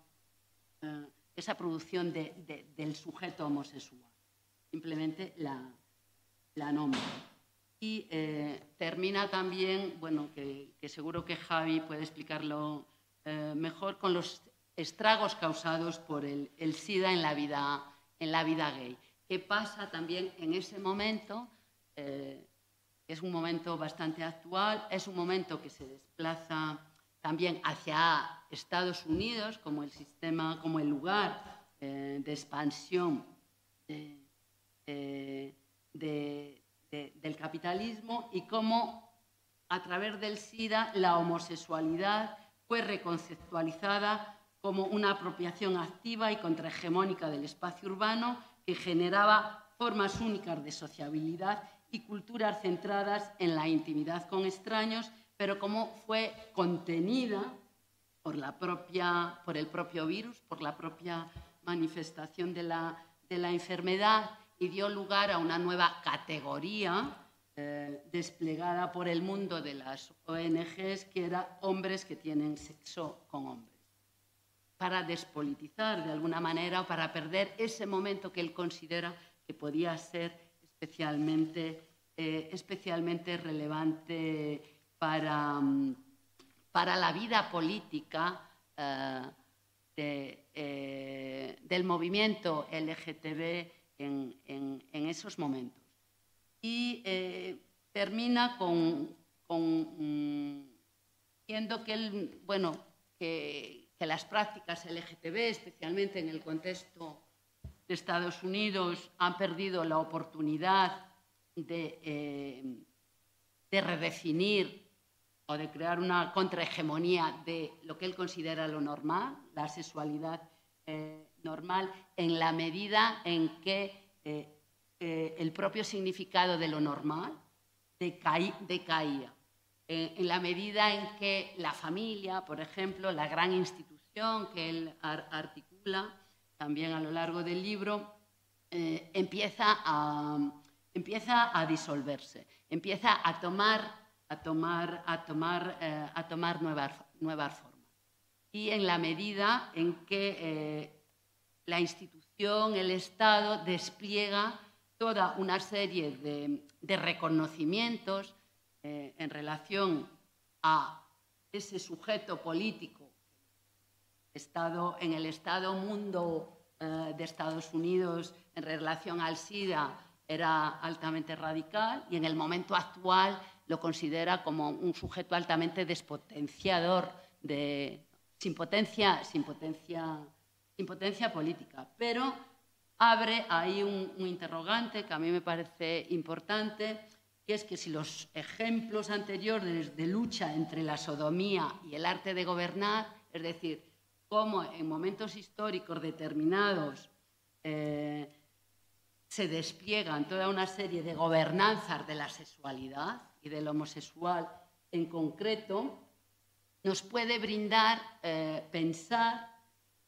eh, esa producción de- de- del sujeto homosexual. Simplemente la, la nombra. Y eh, termina también, bueno, que, que seguro que Javi puede explicarlo eh, mejor, con los estragos causados por el, el SIDA en la, vida, en la vida gay. ¿Qué pasa también en ese momento? Eh, es un momento bastante actual, es un momento que se desplaza también hacia Estados Unidos como el sistema, como el lugar eh, de expansión eh, de- de- del capitalismo y cómo a través del SIDA la homosexualidad fue reconceptualizada como una apropiación activa y contrahegemónica del espacio urbano que generaba formas únicas de sociabilidad y culturas centradas en la intimidad con extraños, pero como fue contenida por, la propia, por el propio virus, por la propia manifestación de la, de la enfermedad y dio lugar a una nueva categoría eh, desplegada por el mundo de las ONGs, que era hombres que tienen sexo con hombres, para despolitizar de alguna manera o para perder ese momento que él considera que podía ser especialmente, eh, especialmente relevante para, mm, para la vida política eh, eh, del movimiento LGTB en, esos momentos. Y termina con, con, mm, que, él, bueno, que, que las prácticas LGTB, especialmente en el contexto de Estados Unidos, han perdido la oportunidad de, eh, de redefinir o de crear una contrahegemonía de lo que él considera lo normal, la sexualidad eh, normal, en la medida en que eh, eh, el propio significado de lo normal decaí- decaía. En la medida en que la familia, por ejemplo, la gran institución que él ar- articula también a lo largo del libro, eh, empieza, a, empieza a disolverse, empieza a tomar, a tomar, a tomar, eh, a tomar nuevas, formas. Y en la medida en que eh, la institución, el Estado, despliega toda una serie de, de reconocimientos en relación a ese sujeto político Estado, en el Estado mundo eh, de Estados Unidos en relación al SIDA era altamente radical y en el momento actual lo considera como un sujeto altamente despotenciador, de, sin, potencia, sin, potencia, sin potencia política. Pero abre ahí un, un interrogante que a mí me parece importante que es que si los ejemplos anteriores de lucha entre la sodomía y el arte de gobernar, es decir, cómo en momentos históricos determinados eh, se despliegan toda una serie de gobernanzas de la sexualidad y del homosexual en concreto, nos puede brindar, eh, pensar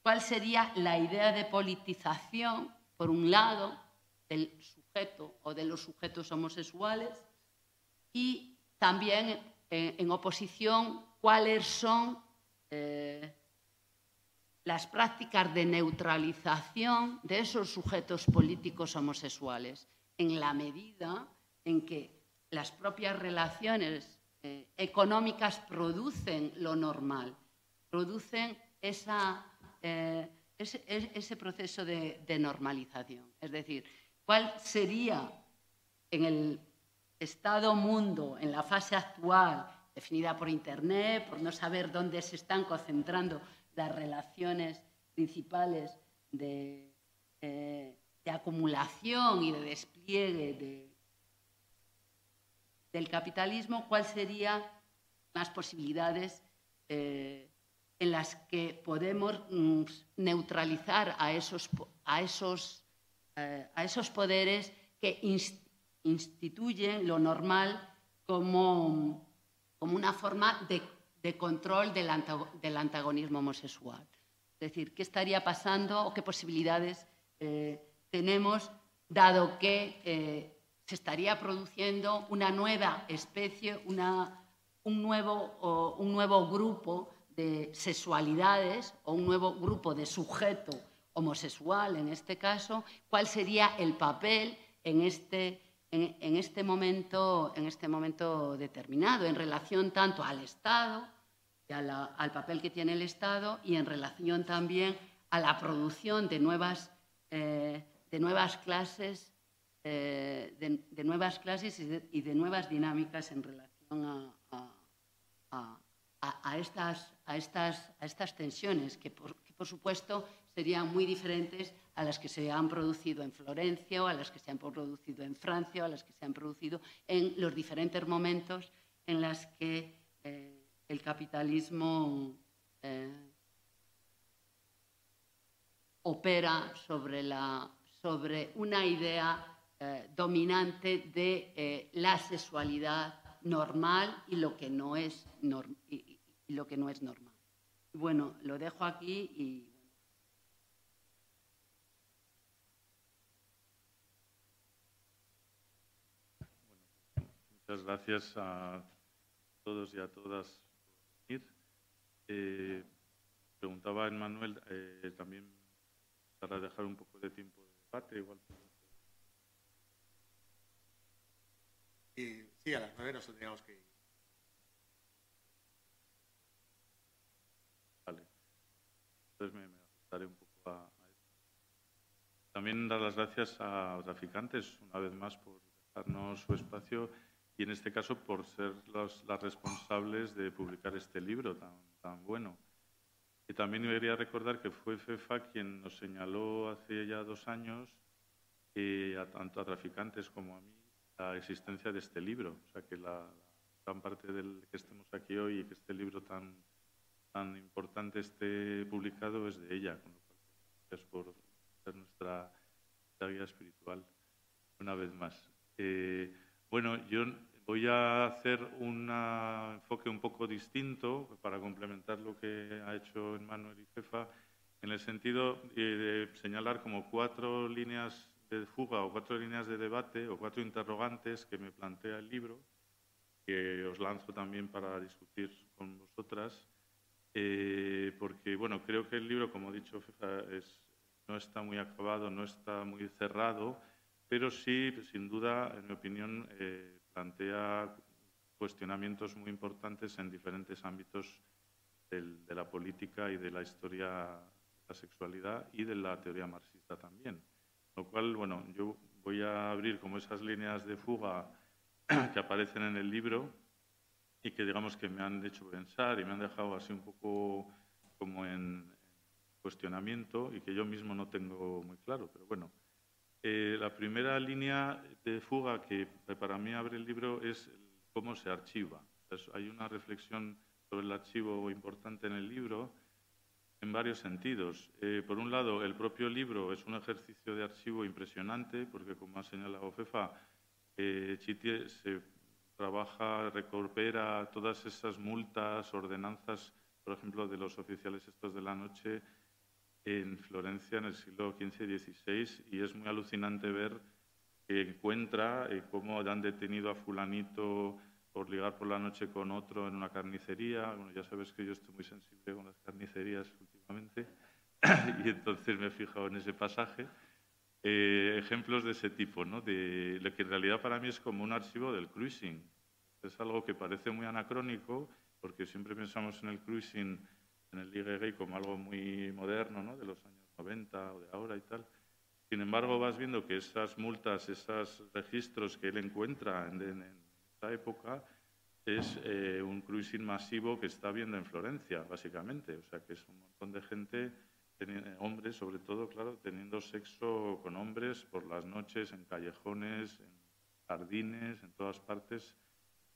cuál sería la idea de politización, por un lado, del sujeto o de los sujetos homosexuales y también eh, en oposición cuáles son las prácticas de neutralización de esos sujetos políticos homosexuales, en la medida en que las propias relaciones eh, económicas producen lo normal, producen esa, ese, proceso de normalización. Es decir, ¿Cuál sería en el Estado mundo, en la fase actual, definida por Internet, por no saber dónde se están concentrando las relaciones principales de, eh, acumulación y de despliegue del capitalismo, cuáles serían las posibilidades eh, en las que podemos mm, neutralizar a esos, a esos eh, a esos poderes que instituyen lo normal como, como una forma de, control del, antagonismo homosexual. Es decir, ¿qué estaría pasando o qué posibilidades eh, tenemos dado que eh, se estaría produciendo una nueva especie, una, un, nuevo, un nuevo grupo de sexualidades o un nuevo grupo de sujeto homosexual en este caso, cuál sería el papel en este, en, este, momento, en este momento determinado, en relación tanto al Estado, al papel que tiene el Estado, y en relación también a la producción de nuevas, eh, de nuevas clases, eh, de, nuevas clases y de, nuevas dinámicas en relación a, estas, a, estas, a estas tensiones, que por, que por supuesto serían muy diferentes a las que se han producido en Florencia o a las que se han producido en Francia o a las que se han producido en los diferentes momentos en los que el capitalismo eh, opera sobre, la, sobre, una idea eh, dominante de la sexualidad normal y lo que no es, y lo que no es normal. Bueno, lo dejo aquí y Muchas gracias a todos y a todas. Eh, preguntaba Emmanuel eh, también para dejar un poco de tiempo de debate, igual. Y, sí, a las nueve nos tendríamos que ir. Vale. Entonces me, ajustaré un poco a, a, esto. También dar las gracias a los traficantes una vez más por darnos su espacio y en este caso por ser las responsables de publicar este libro tan, tan bueno. Y también debería recordar que fue FEFA quien nos señaló hace ya dos años, eh, a, tanto a traficantes como a mí, la existencia de este libro. O sea que la, gran parte del que estemos aquí hoy y que este libro tan, tan importante esté publicado es de ella. Gracias por ser nuestra, guía espiritual una vez más. Eh, bueno, yo voy a hacer un enfoque un poco distinto para complementar lo que ha hecho Emmanuel y Fefa, en el sentido de señalar como cuatro líneas de fuga o cuatro líneas de debate o cuatro interrogantes que me plantea el libro, que os lanzo también para discutir con vosotras, eh, porque bueno, creo que el libro, como ha dicho Fefa, no está muy acabado, no está muy cerrado, pero sí, sin duda, en mi opinión, eh, plantea cuestionamientos muy importantes en diferentes ámbitos de la política y de la historia de la sexualidad y de la teoría marxista también. Lo cual, bueno, yo voy a abrir como esas líneas de fuga que aparecen en el libro y que digamos que me han hecho pensar y me han dejado así un poco como en cuestionamiento y que yo mismo no tengo muy claro, pero bueno, Eh, la primera línea de fuga que para mí abre el libro es cómo se archiva. hay una reflexión sobre el archivo importante en el libro en varios sentidos. Eh, por un lado, el propio libro es un ejercicio de archivo impresionante, porque como ha señalado FEFA, eh, Chiti se trabaja, recupera todas esas multas, ordenanzas, por ejemplo, de los oficiales estos de la noche en Florencia en el siglo XV y XVI, y es muy alucinante ver que encuentra eh, cómo han detenido a fulanito por ligar por la noche con otro en una carnicería. Bueno, ya sabes que yo estoy muy sensible con las carnicerías últimamente y entonces me he fijado en ese pasaje. Eh, ejemplos de ese tipo, ¿no? de lo que en realidad para mí es como un archivo del cruising. Es algo que parece muy anacrónico porque siempre pensamos en el cruising, en el ligue gay como algo muy moderno, ¿no? de los años 90 o de ahora y tal. Sin embargo, vas viendo que esas multas, esos registros que él encuentra en, en época es eh, un cruising masivo que está viendo en Florencia, básicamente. O sea, que es un montón de gente, hombres sobre todo, claro, teniendo sexo con hombres por las noches, en callejones, en jardines, en todas partes.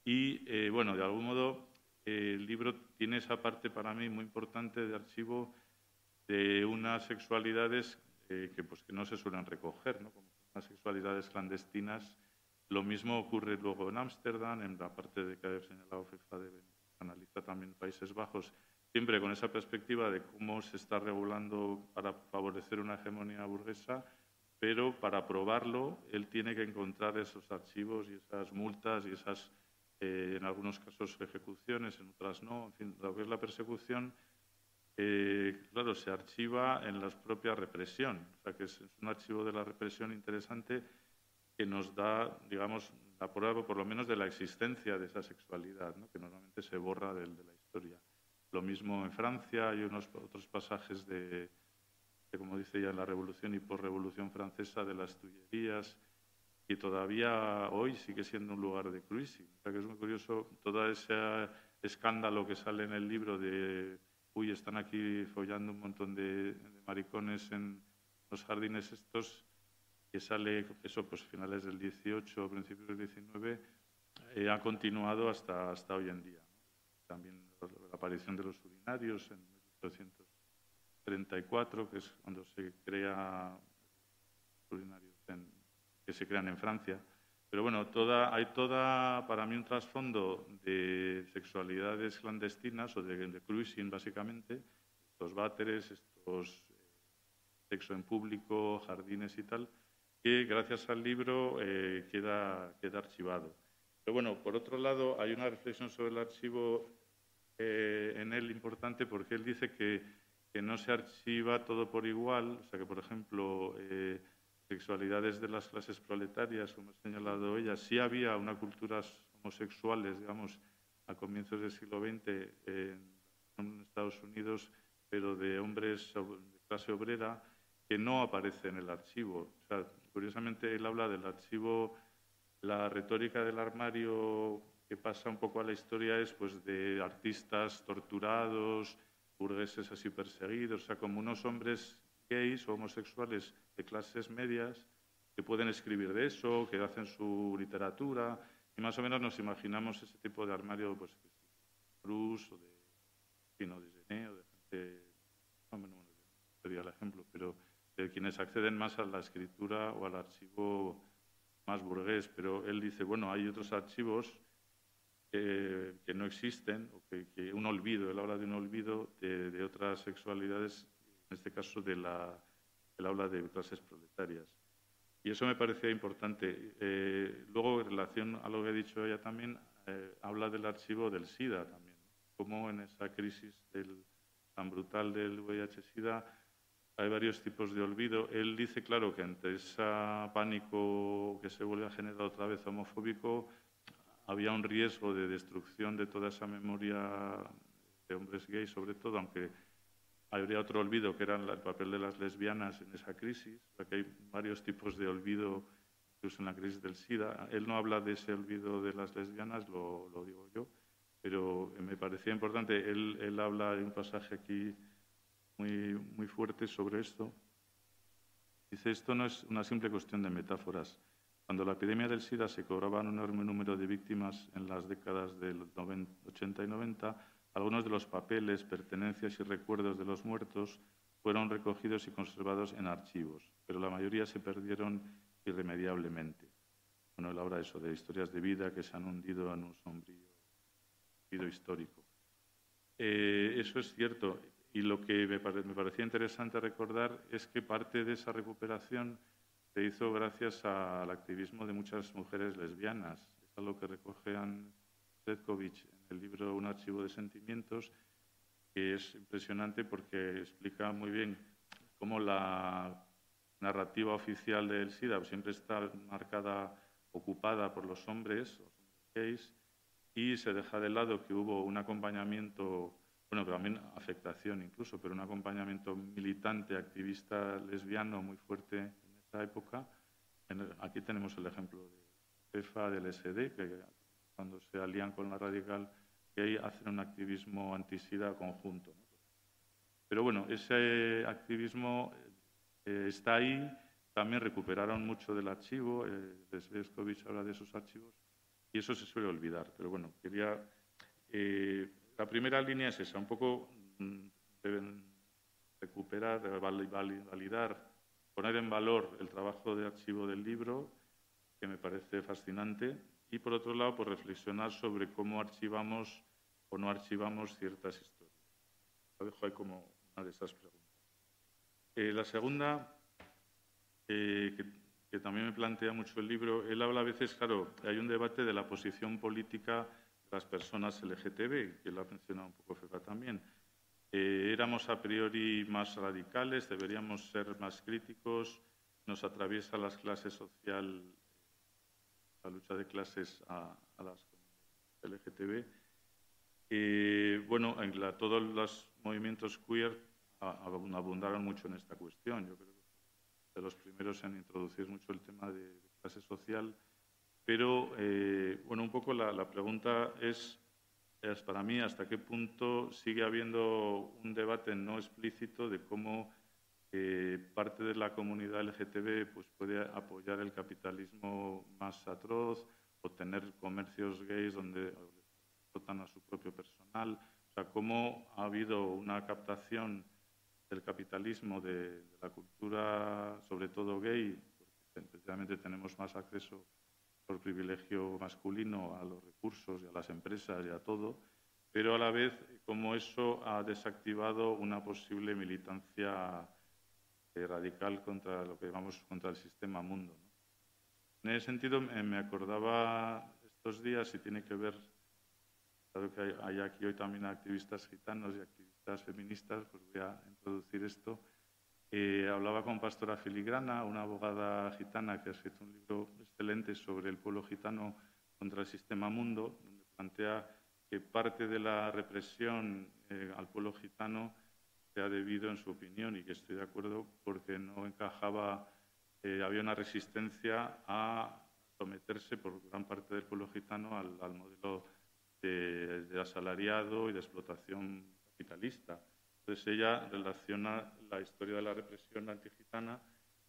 Y, eh, bueno, de algún modo, el libro tiene esa parte para mí muy importante de archivo de unas sexualidades eh, que, pues, que no se suelen recoger, ¿no? como unas sexualidades clandestinas lo mismo ocurre luego en Ámsterdam, en la parte de que ha señalado FIFA de analiza también Países Bajos, siempre con esa perspectiva de cómo se está regulando para favorecer una hegemonía burguesa, pero para probarlo él tiene que encontrar esos archivos y esas multas y esas, eh, en algunos casos, ejecuciones, en otras no. En fin, lo que es la persecución, eh, claro, se archiva en la propia represión. O sea, que es un archivo de la represión interesante que nos da, digamos, la prueba por lo menos de la existencia de esa sexualidad, que normalmente se borra de, de, la historia. Lo mismo en Francia, hay unos otros pasajes de, como dice ya, la Revolución y posrevolución francesa, de las tullerías, y todavía hoy sigue siendo un lugar de cruising. O sea que es muy curioso todo ese escándalo que sale en el libro de, uy, están aquí follando un montón de, maricones en los jardines estos, que sale, eso pues finales del 18 o principios del 19, eh, ha continuado hasta, hasta hoy en día. También la aparición de los urinarios en 1834, que es cuando se crea urinarios que se crean en Francia. Pero bueno, toda, hay toda, para mí, un trasfondo de sexualidades clandestinas o de, de cruising, básicamente, estos váteres, estos eh, sexo en público, jardines y tal, que gracias al libro eh, queda, queda archivado. Pero bueno, por otro lado, hay una reflexión sobre el archivo eh, en él importante porque él dice que, que, no se archiva todo por igual, o sea que, por ejemplo, eh, sexualidades de las clases proletarias, como ha señalado ella, sí había unas culturas homosexuales, digamos, a comienzos del siglo XX en Estados Unidos, pero de hombres de clase obrera, que no aparece en el archivo. Curiosamente, él habla del archivo, la retórica del armario que pasa un poco a la historia es pues, de artistas torturados, burgueses así perseguidos, o sea, como unos hombres gays o homosexuales de clases medias que pueden escribir de eso, que hacen su literatura, y más o menos nos imaginamos ese tipo de armario, pues, de Cruz o de, Pino de Gené o de gente, no, no, no sería el ejemplo, pero de quienes acceden más a la escritura o al archivo más burgués, pero él dice, bueno, hay otros archivos que, no existen, o que, un olvido, él habla de un olvido de, otras sexualidades, en este caso de la, él habla de clases proletarias. Y eso me parecía importante. Eh, luego, en relación a lo que ha dicho ella también, eh, habla del archivo del SIDA también, cómo en esa crisis tan brutal del VIH-SIDA hay varios tipos de olvido. Él dice, claro, que ante ese pánico que se vuelve a generar otra vez homofóbico, había un riesgo de destrucción de toda esa memoria de hombres gays, sobre todo, aunque habría otro olvido que era el papel de las lesbianas en esa crisis, porque hay varios tipos de olvido, incluso en la crisis del SIDA. Él no habla de ese olvido de las lesbianas, lo, digo yo, pero me parecía importante. Él, él habla de un pasaje aquí muy, muy fuerte sobre esto. Dice, esto no es una simple cuestión de metáforas. Cuando la epidemia del SIDA se cobraba un enorme número de víctimas en las décadas del 80 y 90, algunos de los papeles, pertenencias y recuerdos de los muertos fueron recogidos y conservados en archivos, pero la mayoría se perdieron irremediablemente. Bueno, él habla eso, de historias de vida que se han hundido en un sombrío olvido histórico. Eh, eso es cierto. Y lo que me, parecía interesante recordar es que parte de esa recuperación se hizo gracias al activismo de muchas mujeres lesbianas. Es algo que recoge Anne el libro Un archivo de sentimientos, que es impresionante porque explica muy bien cómo la narrativa oficial del SIDA siempre está marcada, ocupada por los hombres, gays, y se deja de lado que hubo un acompañamiento bueno, también afectación incluso, pero un acompañamiento militante, activista lesbiano muy fuerte en esa época. aquí tenemos el ejemplo de PEFA, del SD, que cuando se alían con la radical gay hacen un activismo antisida conjunto. Pero bueno, ese activismo eh, está ahí, también recuperaron mucho del archivo, eh, habla de esos archivos, y eso se suele olvidar. Pero bueno, quería eh, la primera línea es esa, un poco mm, deben recuperar, validar, poner en valor el trabajo de archivo del libro, que me parece fascinante, y por otro lado, pues reflexionar sobre cómo archivamos o no archivamos ciertas historias. Dejo ahí como una de esas preguntas. Eh, la segunda, eh, que, que también me plantea mucho el libro, él habla a veces, claro, hay un debate de la posición política las personas LGTB, que lo ha mencionado un poco Fefa también. Eh, éramos a priori más radicales, deberíamos ser más críticos, nos atraviesa las clases social, la lucha de clases a, las LGTB. Eh, bueno, en la, todos los movimientos queer abundaron mucho en esta cuestión. Yo creo que de los primeros en introducir mucho el tema de, de clase social pero, eh, bueno, un poco la, pregunta es, es, para mí, hasta qué punto sigue habiendo un debate no explícito de cómo eh, parte de la comunidad LGTB pues, puede apoyar el capitalismo más atroz o tener comercios gays donde explotan a su propio personal. O sea, cómo ha habido una captación del capitalismo, de, la cultura, sobre todo gay, porque especialmente tenemos más acceso por privilegio masculino a los recursos y a las empresas y a todo, pero a la vez como eso ha desactivado una posible militancia radical contra lo que llamamos contra el sistema mundo. En ese sentido me acordaba estos días y tiene que ver, claro que hay aquí hoy también activistas gitanos y activistas feministas, pues voy a introducir esto. Eh, hablaba con Pastora Filigrana, una abogada gitana que ha escrito un libro excelente sobre el pueblo gitano contra el sistema mundo, donde plantea que parte de la represión eh, al pueblo gitano ha debido, en su opinión, y que estoy de acuerdo, porque no encajaba, eh, había una resistencia a someterse por gran parte del pueblo gitano al, modelo de asalariado y de explotación capitalista. Entonces ella relaciona la historia de la represión antigitana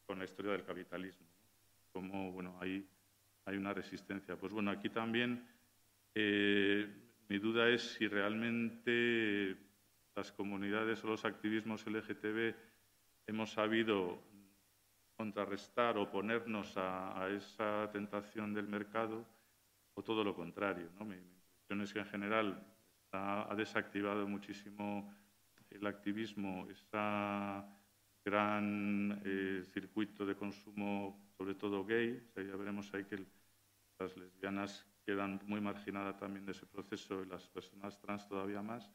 con la historia del capitalismo. Como, bueno, hay, hay una resistencia. Pues bueno, aquí también eh, mi duda es si realmente las comunidades o los activismos LGTB hemos sabido contrarrestar, oponernos a, a esa tentación del mercado o todo lo contrario. ¿no? Mi, impresión es que en general ha desactivado muchísimo el activismo, ese gran eh, circuito de consumo, sobre todo gay, ya veremos ahí que las lesbianas quedan muy marginadas también de ese proceso y las personas trans todavía más.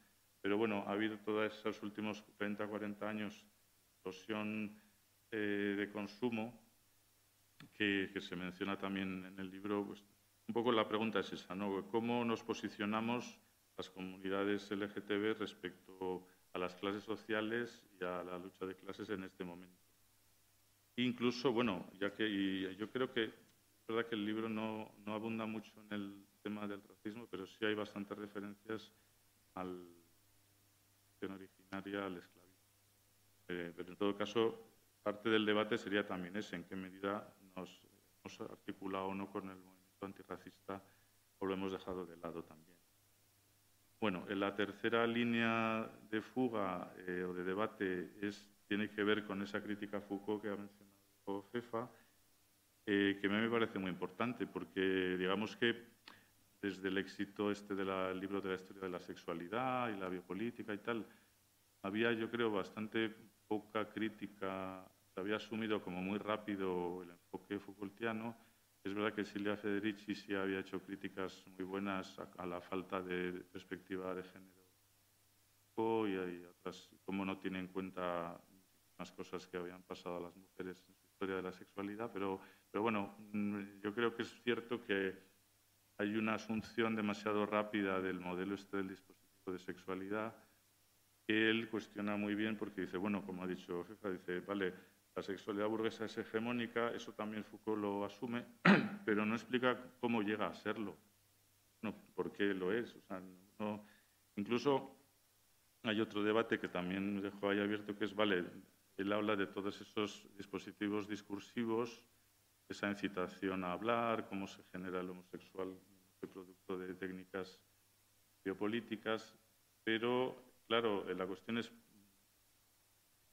Pero bueno, ha habido todos esos últimos 30, 40 años explosión eh, de consumo que, que, se menciona también en el libro. Pues, un poco la pregunta es esa, ¿no? ¿Cómo nos posicionamos las comunidades LGTB respecto a las clases sociales y a la lucha de clases en este momento. Incluso, bueno, ya que yo creo que es verdad que el libro no, no, abunda mucho en el tema del racismo, pero sí hay bastantes referencias al originaria al esclavismo. Eh, pero en todo caso, parte del debate sería también ese, en qué medida nos hemos articulado o no con el movimiento antirracista o lo hemos dejado de lado también. Bueno, en la tercera línea de fuga eh, o de debate es, tiene que ver con esa crítica a Foucault que ha mencionado Fefa, eh, que a mí me parece muy importante, porque digamos que desde el éxito este del libro de la historia de la sexualidad y la biopolítica y tal, había, yo creo, bastante poca crítica, se había asumido como muy rápido el enfoque Foucaultiano. Es verdad que Silvia Federici sí había hecho críticas muy buenas a, la falta de perspectiva de género y hay otras, como no tiene en cuenta unas cosas que habían pasado a las mujeres en su historia de la sexualidad, pero, pero bueno, mm, yo creo que es cierto que hay una asunción demasiado rápida del modelo este del dispositivo de sexualidad que él cuestiona muy bien porque dice, bueno, como ha dicho Fefa, dice, vale, la sexualidad burguesa es hegemónica, eso también Foucault lo asume, pero no explica cómo llega a serlo, no, por qué lo es. O sea, no, incluso hay otro debate que también dejó ahí abierto, que es, vale, él habla de todos esos dispositivos discursivos, esa incitación a hablar, cómo se genera el homosexual, el producto de técnicas biopolíticas, pero Claro, la cuestión es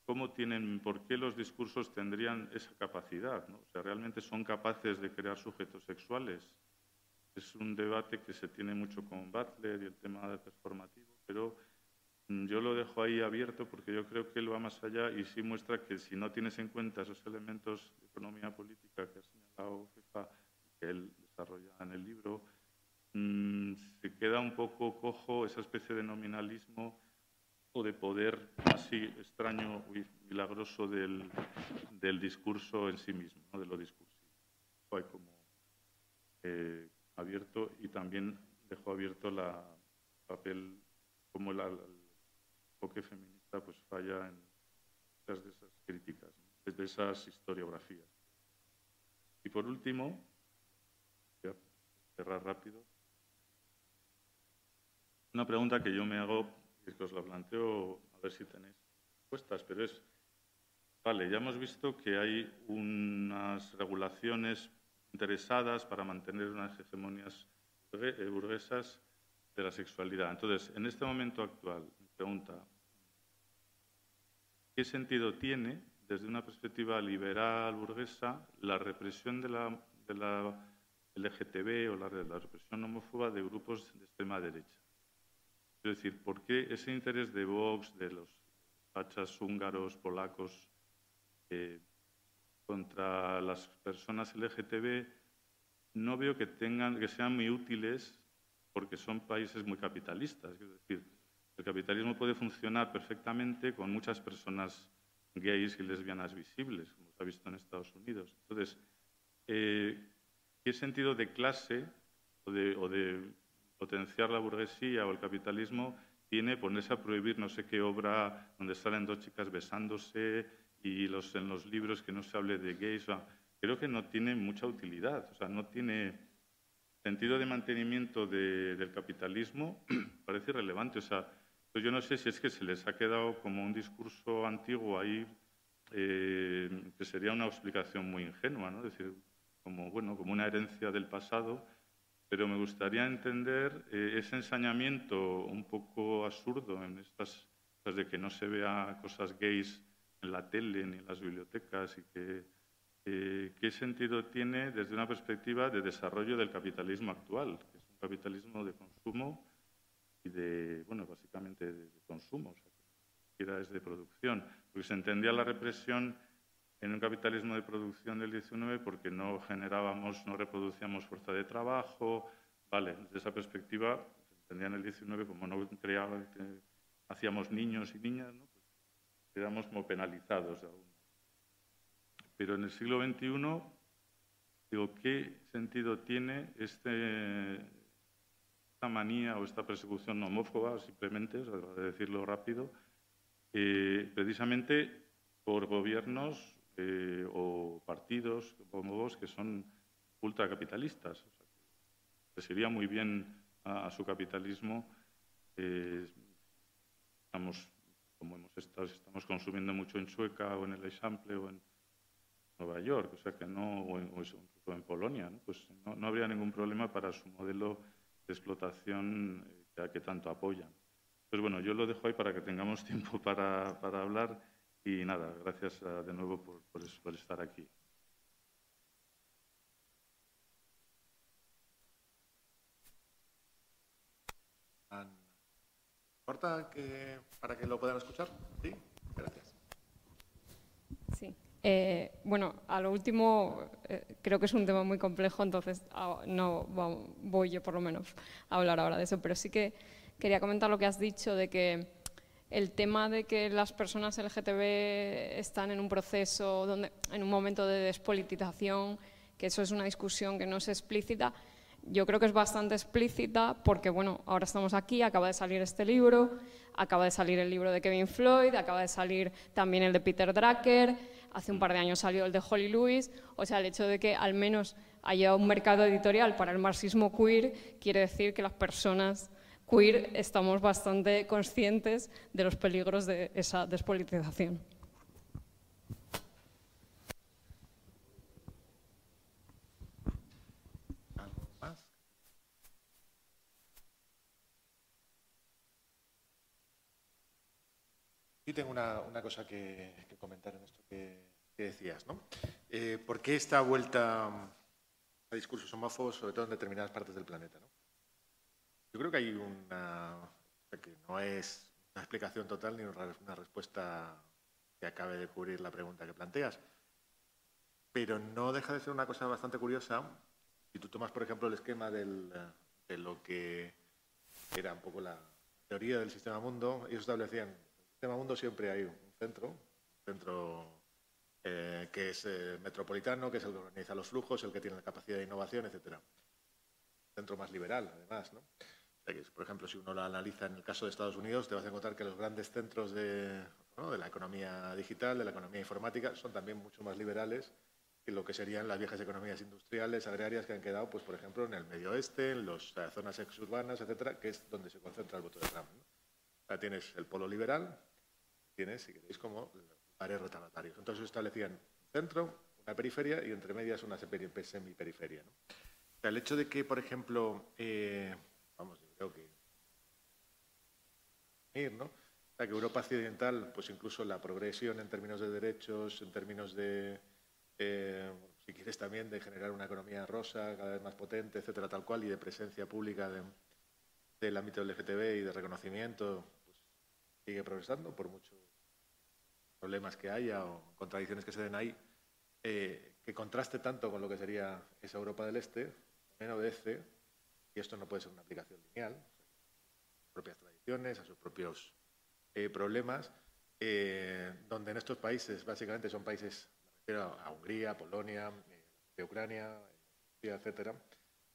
cómo tienen, por qué los discursos tendrían esa capacidad. ¿no? O sea, realmente son capaces de crear sujetos sexuales. Es un debate que se tiene mucho con Butler y el tema performativo, pero yo lo dejo ahí abierto porque yo creo que él va más allá y sí muestra que si no tienes en cuenta esos elementos de economía política que ha señalado FIFA, que él desarrolla en el libro, mm, se queda un poco cojo esa especie de nominalismo o de poder así extraño y milagroso del, del discurso en sí mismo, de lo discursivo. Hay como eh, abierto y también dejó abierto la papel como el enfoque feminista pues falla en muchas de esas críticas, de esas historiografías. Y por último, voy a cerrar rápido, una pregunta que yo me hago es que os la planteo a ver si tenéis respuestas, pero es, vale, ya hemos visto que hay unas regulaciones interesadas para mantener unas hegemonías burguesas de la sexualidad. Entonces, en este momento actual, me pregunta, ¿qué sentido tiene, desde una perspectiva liberal burguesa, la represión de la, de la LGTB o la, la represión homófoba de grupos de extrema derecha? Es decir, ¿por qué ese interés de Vox, de los fachas húngaros, polacos, eh, contra las personas LGTB, no veo que, tengan, que sean muy útiles porque son países muy capitalistas. Es decir, el capitalismo puede funcionar perfectamente con muchas personas gays y lesbianas visibles, como se ha visto en Estados Unidos. Entonces, eh, ¿qué sentido de clase o de potenciar la burguesía o el capitalismo tiene ponerse a prohibir no sé qué obra donde salen dos chicas besándose y los, en los libros que no se hable de gays. creo que no tiene mucha utilidad, o sea, no tiene sentido de mantenimiento del capitalismo, parece irrelevante. O sea, pues yo no sé si es que se les ha quedado como un discurso antiguo ahí, eh, que sería una explicación muy ingenua, ¿no? Es decir, como, bueno, como una herencia del pasado pero me gustaría entender eh, ese ensañamiento un poco absurdo en estas cosas de que no se vea cosas gays en la tele ni en las bibliotecas y que eh, qué sentido tiene desde una perspectiva de desarrollo del capitalismo actual, que es un capitalismo de consumo y de, bueno, básicamente de, consumo, o sea, que es de producción, porque se entendía la represión en un capitalismo de producción del 19 porque no generábamos, no reproducíamos fuerza de trabajo. Vale, desde esa perspectiva se entendía en el 19 como no creaba, hacíamos niños y niñas, ¿no? pues quedamos como penalizados algún Pero en el siglo XXI, digo, ¿qué sentido tiene este, esta manía o esta persecución homófoba, simplemente, o sea, de decirlo rápido, eh, precisamente por gobiernos eh, o partidos como vos que son ultracapitalistas. O sea, les iría muy bien a, su capitalismo, eh, como hemos estado, estamos consumiendo mucho en Sueca o en el Eixample o en Nueva York, o sea que no, o, en, o en Polonia, ¿no? pues no, no, habría ningún problema para su modelo de explotación eh, que, tanto apoyan. Pues bueno, yo lo dejo ahí para que tengamos tiempo para, hablar y nada, gracias uh, de nuevo por, estar aquí. ¿Importa que, para que lo puedan escuchar? Sí, gracias. Eh, bueno, a lo último eh, creo que es un tema muy complejo, entonces ah, no voy yo por lo menos a hablar ahora de eso, pero sí que quería comentar lo que has dicho de que el tema de que las personas LGTB están en un proceso, donde, en un momento de despolitización, que eso es una discusión que no es explícita, yo creo que es bastante explícita porque, bueno, ahora estamos aquí, acaba de salir este libro, acaba de salir el libro de Kevin Floyd, acaba de salir también el de Peter Drucker, hace un par de años salió el de Holly Lewis, o sea, el hecho de que al menos haya un mercado editorial para el marxismo queer quiere decir que las personas queer estamos bastante conscientes de los peligros de esa despolitización. Yo tengo una, una cosa que, comentar en esto que, que decías, ¿no? Eh, ¿Por qué esta vuelta a discursos homófobos, sobre todo en determinadas partes del planeta? ¿no? Yo creo que hay una... que no es una explicación total ni una respuesta que acabe de cubrir la pregunta que planteas, pero no deja de ser una cosa bastante curiosa. Si tú tomas, por ejemplo, el esquema del, de lo que era un poco la teoría del sistema mundo, ellos establecían sistema mundo siempre hay un centro, un centro eh, que es eh, metropolitano, que es el que organiza los flujos, el que tiene la capacidad de innovación, etcétera. Centro más liberal, además, ¿no? Por ejemplo, si uno lo analiza en el caso de Estados Unidos, te vas a encontrar que los grandes centros de, ¿no? de la economía digital, de la economía informática, son también mucho más liberales que lo que serían las viejas economías industriales, agrarias que han quedado, pues, por ejemplo, en el medio oeste, en las zonas exurbanas, etcétera, que es donde se concentra el voto de Trump. ¿no? O sea, tienes el polo liberal, tienes, si queréis, como pares retardatarios. Entonces establecían un centro, una periferia y entre medias una semiperiferia. ¿no? El hecho de que, por ejemplo, eh, vamos, yo creo que ¿no? O sea, que Europa occidental, pues incluso la progresión en términos de derechos, en términos de, eh, si quieres también, de generar una economía rosa, cada vez más potente, etcétera, tal cual, y de presencia pública de, del ámbito LGTB y de reconocimiento, sigue progresando por muchos problemas que haya o contradicciones que se den ahí, eh, que contraste tanto con lo que sería esa Europa del Este, también obedece, y esto no puede ser una aplicación lineal, a sus propias tradiciones, a sus propios eh, problemas, eh, donde en estos países, básicamente son países, me refiero a Hungría, Polonia, de Ucrania, etcétera,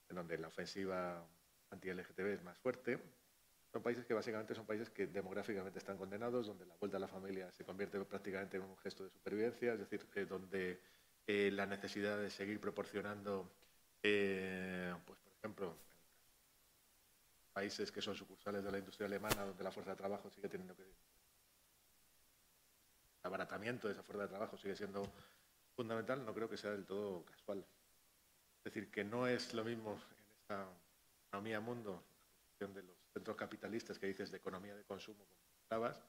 en donde la ofensiva anti-LGTB es más fuerte, son países que básicamente son países que demográficamente están condenados, donde la vuelta a la familia se convierte prácticamente en un gesto de supervivencia, es decir, eh, donde eh, la necesidad de seguir proporcionando, eh, pues por ejemplo, países que son sucursales de la industria alemana, donde la fuerza de trabajo sigue teniendo que... El abaratamiento de esa fuerza de trabajo sigue siendo fundamental, no creo que sea del todo casual. Es decir, que no es lo mismo en esta economía mundo, de los centros capitalistas que dices de economía de consumo, como estabas,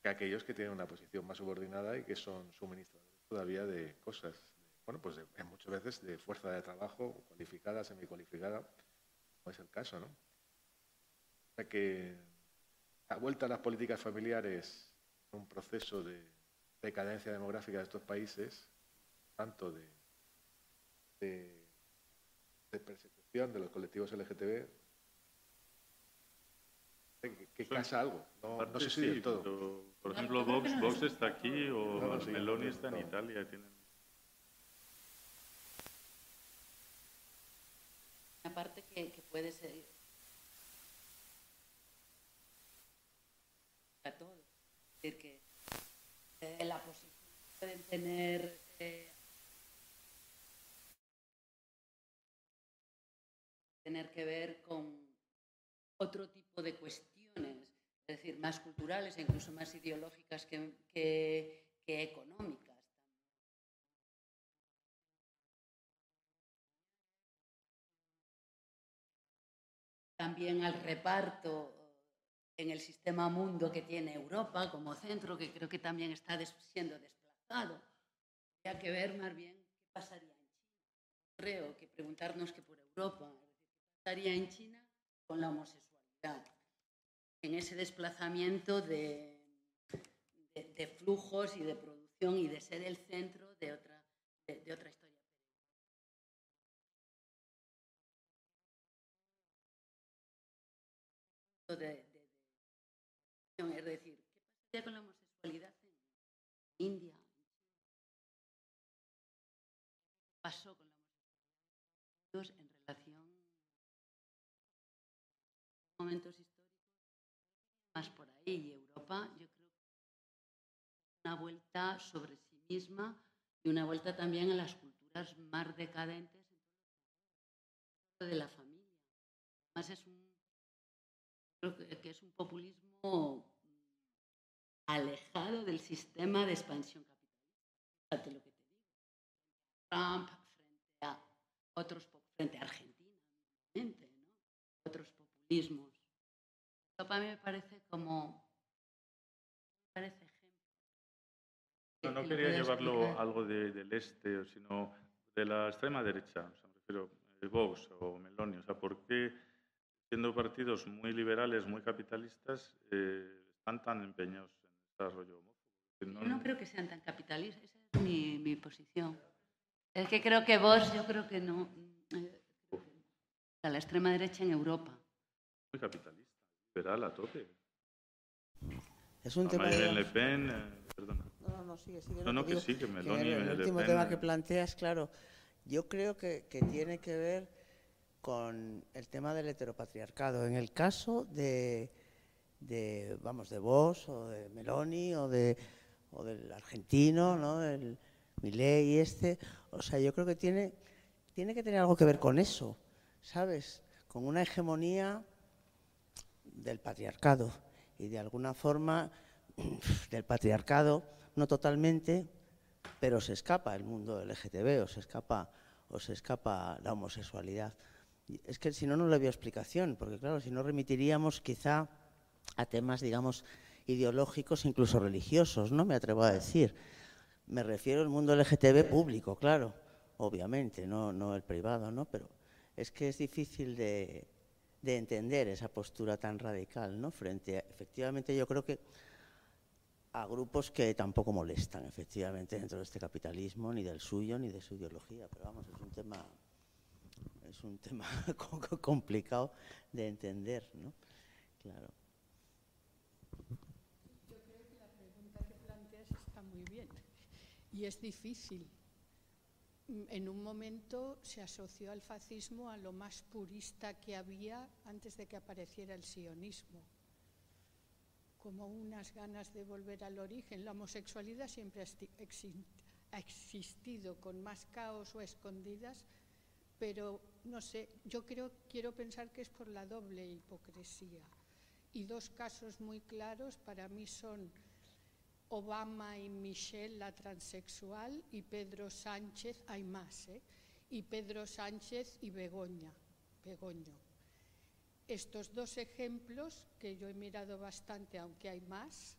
que aquellos que tienen una posición más subordinada y que son suministradores todavía de cosas, bueno, pues de, muchas veces de fuerza de trabajo cualificada, semicualificada, como es el caso, ¿no? O sea que la vuelta a las políticas familiares, un proceso de decadencia demográfica de estos países, tanto de, de, persecución de los colectivos LGTB, que, que casa algo. No, no sé si sí, del todo. Pero, por ejemplo, Vox, Vox está aquí o No, sí, Meloni no, está en. Italia. Tienen... Una parte que, que puede ser a todos. Es decir, que eh, la posición pueden tener eh, tener que ver con otro tipo de cuestiones. Es decir, más culturales e incluso más ideológicas que, que, económicas. También al reparto en el sistema mundo que tiene Europa como centro, que creo que también está siendo desplazado. Habría que ver más bien qué pasaría en China. Creo que preguntarnos que por Europa, qué pasaría en China con la homosexualidad, en ese desplazamiento de, de, flujos y de producción y de ser el centro de otra, de, otra historia. Es decir, ¿qué pasaría con la homosexualidad en India? ¿Qué pasó con la homosexualidad en relación a momentos históricos? Más por ahí, y Europa, yo creo que una vuelta sobre sí misma y una vuelta también a las culturas más decadentes de la familia. Además es un, creo que es un populismo alejado del sistema de expansión capitalista. Lo que te digo. Trump frente a otros, frente a Argentina, ¿no? otros populismos. Europa a mí me parece como. No, no quería llevarlo a algo de, del este, sino de la extrema derecha, o sea, me refiero a Vox o Meloni, o sea, ¿por qué siendo partidos muy liberales, muy capitalistas, eh, están tan empeñados desarrollo homófobo. No, no creo que sean tan capitalistas, esa es mi, mi, posición. Es que creo que vos, yo creo que no. Eh, a la extrema derecha en Europa. Muy capitalista, liberal a tope. Es un a tema. Marine Le Pen, eh, perdona. No, no, no, sigue, sigue. No, no, que digo, sí, que Meloni que el, último tema que planteas, claro, yo creo que, que tiene que ver con el tema del heteropatriarcado. En el caso de, de vamos, de vos o de Meloni o, de, o del argentino, ¿no? El Milei este, o sea, yo creo que tiene, tiene que tener algo que ver con eso, ¿sabes? Con una hegemonía del patriarcado y de alguna forma del patriarcado, no totalmente, pero se escapa el mundo LGTB o se escapa, o se escapa la homosexualidad. Es que si no, no le veo explicación, porque claro, si no remitiríamos quizá a temas, digamos, ideológicos, incluso religiosos, ¿no? Me atrevo a decir. Me refiero al mundo LGTB público, claro, obviamente, no, no el privado, ¿no? Pero es que es difícil de, de entender esa postura tan radical, ¿no? Frente a, efectivamente, yo creo que a grupos que tampoco molestan, efectivamente, dentro de este capitalismo, ni del suyo, ni de su ideología. Pero vamos, es un tema, es un tema complicado de entender, ¿no? Claro. Yo creo que la pregunta que planteas está muy bien y es difícil. En un momento se asoció al fascismo a lo más purista que había antes de que apareciera el sionismo, como unas ganas de volver al origen. La homosexualidad siempre ha existido con más caos o escondidas, pero no sé, yo creo, quiero pensar que es por la doble hipocresía. Y dos casos muy claros para mí son Obama y Michelle, la transexual, y Pedro Sánchez, hay más, ¿eh? y Pedro Sánchez y Begoña, Begoño. Estos dos ejemplos, que yo he mirado bastante, aunque hay más,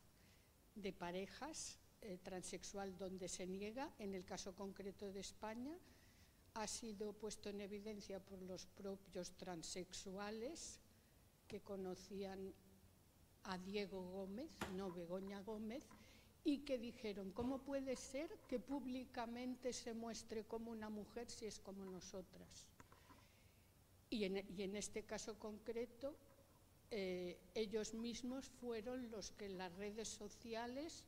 de parejas eh, transexual donde se niega, en el caso concreto de España, ha sido puesto en evidencia por los propios transexuales que conocían a Diego Gómez, no Begoña Gómez, y que dijeron, ¿cómo puede ser que públicamente se muestre como una mujer si es como nosotras? Y en, este caso concreto, eh, ellos mismos fueron los que en las redes sociales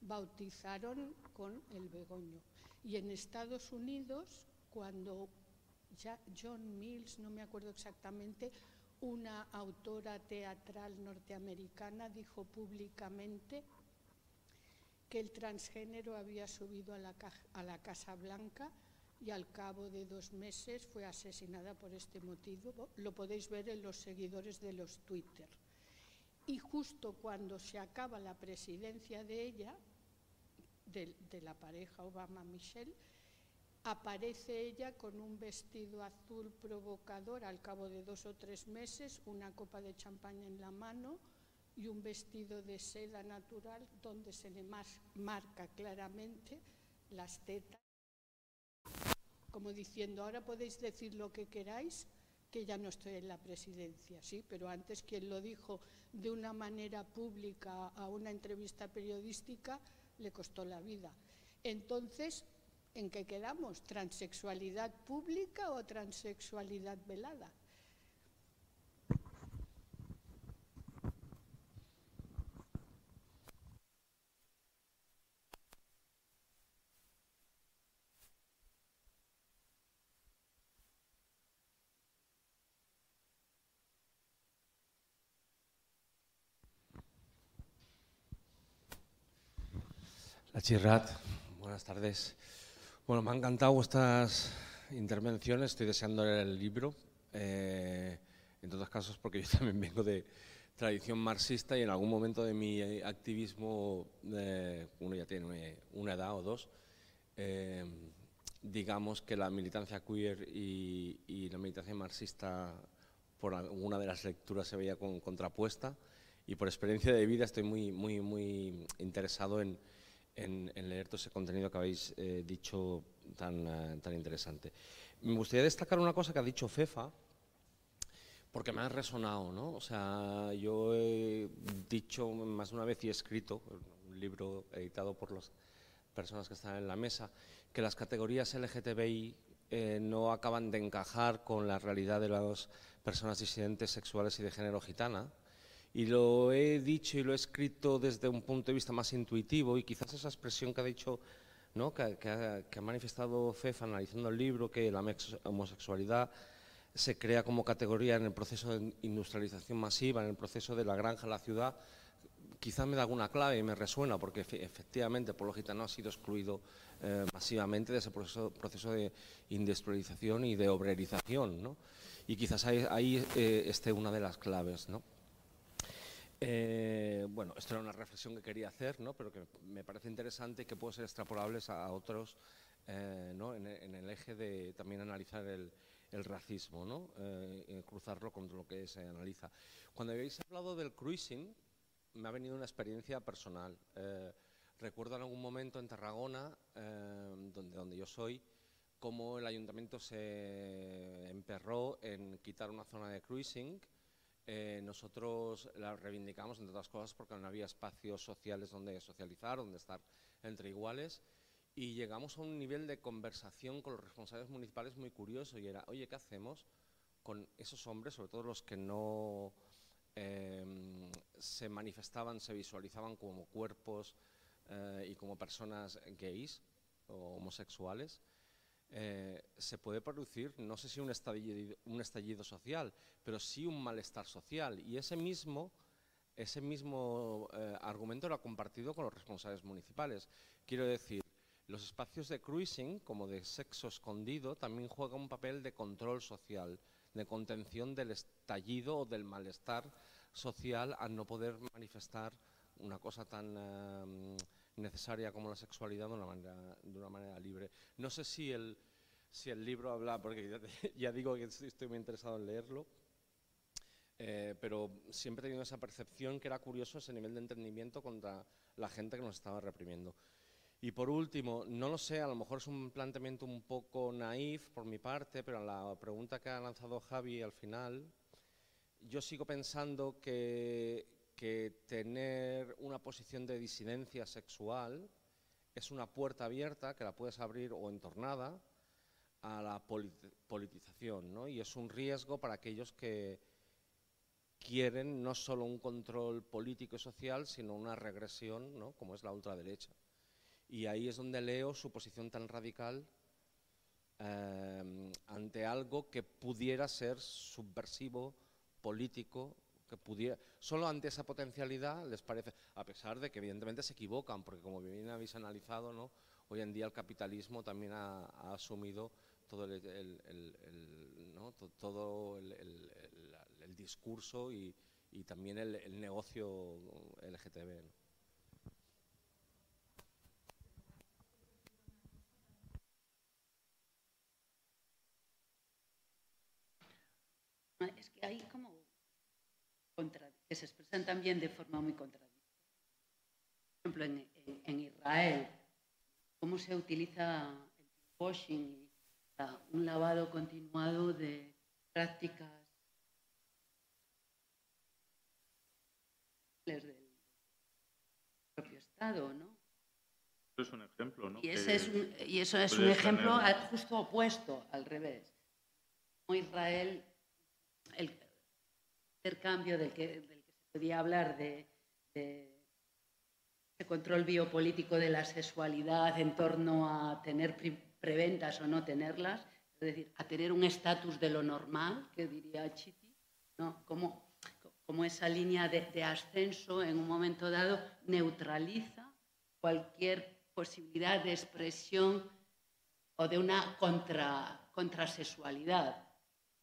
bautizaron con el Begoño. Y en Estados Unidos, cuando ya John Mills, no me acuerdo exactamente, una autora teatral norteamericana dijo públicamente que el transgénero había subido a la, Casa Blanca y al cabo de dos meses fue asesinada por este motivo. Lo podéis ver en los seguidores de los Twitter. y justo cuando se acaba la presidencia de ella, de, la pareja Obama-Michelle, aparece ella con un vestido azul provocador al cabo de dos o tres meses, una copa de champaña en la mano y un vestido de seda natural donde se le marca claramente las tetas, como diciendo, ahora podéis decir lo que queráis, que ya no estoy en la presidencia, sí, pero antes quien lo dijo de una manera pública a una entrevista periodística le costó la vida. Entonces, ¿en qué quedamos? ¿Transexualidad pública o transexualidad velada? La Chirrat, buenas tardes. Bueno, me han encantado vuestras intervenciones, estoy deseando leer el libro, eh, en todos casos porque yo también vengo de tradición marxista y en algún momento de mi activismo, eh, uno ya tiene una edad o dos, eh, digamos que la militancia queer y, la militancia marxista por alguna de las lecturas se veía contrapuesta y por experiencia de vida estoy muy, muy, muy interesado en en, leer todo ese contenido que habéis eh, dicho tan, eh, tan interesante. Me gustaría destacar una cosa que ha dicho Fefa, porque me ha resonado, ¿no? O sea, yo he dicho más de una vez y he escrito, un libro editado por las personas que están en la mesa, que las categorías LGTBI eh, no acaban de encajar con la realidad de las personas disidentes sexuales y de género gitana, y lo he dicho y lo he escrito desde un punto de vista más intuitivo y quizás esa expresión que ha dicho, ¿no? que, ha, manifestado FEF analizando el libro, que la homosexualidad se crea como categoría en el proceso de industrialización masiva, en el proceso de la granja a la ciudad, quizás me da alguna clave y me resuena, porque efectivamente por lógica no ha sido excluido eh, masivamente de ese proceso, de industrialización y de obrerización. ¿no? Y quizás ahí, eh, esté una de las claves. ¿no? Eh, bueno, esto era una reflexión que quería hacer, ¿no? pero que me parece interesante y que puede ser extrapolable a otros eh, ¿no? en, el eje de también analizar el, racismo, ¿no? Eh, cruzarlo con lo que se analiza. Cuando habéis hablado del cruising, me ha venido una experiencia personal. recuerdo en algún momento en Tarragona, donde, donde yo soy, cómo el ayuntamiento se emperró en quitar una zona de cruising eh, nosotros la reivindicamos, entre otras cosas, porque no había espacios sociales donde socializar, donde estar entre iguales, y llegamos a un nivel de conversación con los responsables municipales muy curioso, y era, oye, ¿qué hacemos con esos hombres, sobre todo los que no em, se manifestaban, se visualizaban como cuerpos eh, y como personas gays o homosexuales? Eh, se puede producir, no sé si un estallido, un estallido social, pero sí un malestar social. Y ese mismo, ese mismo eh, argumento lo ha compartido con los responsables municipales. Quiero decir, los espacios de cruising, como de sexo escondido, también juegan un papel de control social, de contención del estallido o del malestar social al no poder manifestar una cosa tan... Eh, necesaria como la sexualidad de una manera, de una manera libre. No sé si el, si el libro habla, porque ya, digo que estoy muy interesado en leerlo, eh, pero siempre he tenido esa percepción que era curioso ese nivel de entendimiento contra la gente que nos estaba reprimiendo. Y por último, no lo sé, a lo mejor es un planteamiento un poco naif por mi parte, pero la pregunta que ha lanzado Javi al final, yo sigo pensando que, que tener una posición de disidencia sexual es una puerta abierta que la puedes abrir o entornada a la politización, ¿no? Y es un riesgo para aquellos que quieren no solo un control político y social, sino una regresión, ¿no? Como es la ultraderecha. Y ahí es donde leo su posición tan radical eh, ante algo que pudiera ser subversivo, político, que solo ante esa potencialidad les parece, a pesar de que evidentemente se equivocan, porque como bien habéis analizado, ¿no? hoy en día el capitalismo también ha, asumido todo el, todo el, discurso y, también el, negocio LGTB. ¿no? Es que hay como contra, que se expresan también de forma muy contradictoria. Por ejemplo, en, en- en Israel, cómo se utiliza el washing un lavado continuado de prácticas del propio Estado, ¿no? Eso es un ejemplo, ¿no? Y, ese es un- y eso es un ejemplo al- justo opuesto, al revés. Como Israel, el del que, del que se podía hablar de, ese control biopolítico de la sexualidad en torno a tener preventas o no tenerlas, es decir, a tener un estatus de lo normal, que diría Chiti, ¿no? Como, como esa línea de, de ascenso en un momento dado neutraliza cualquier posibilidad de expresión o de una contra, contrasexualidad,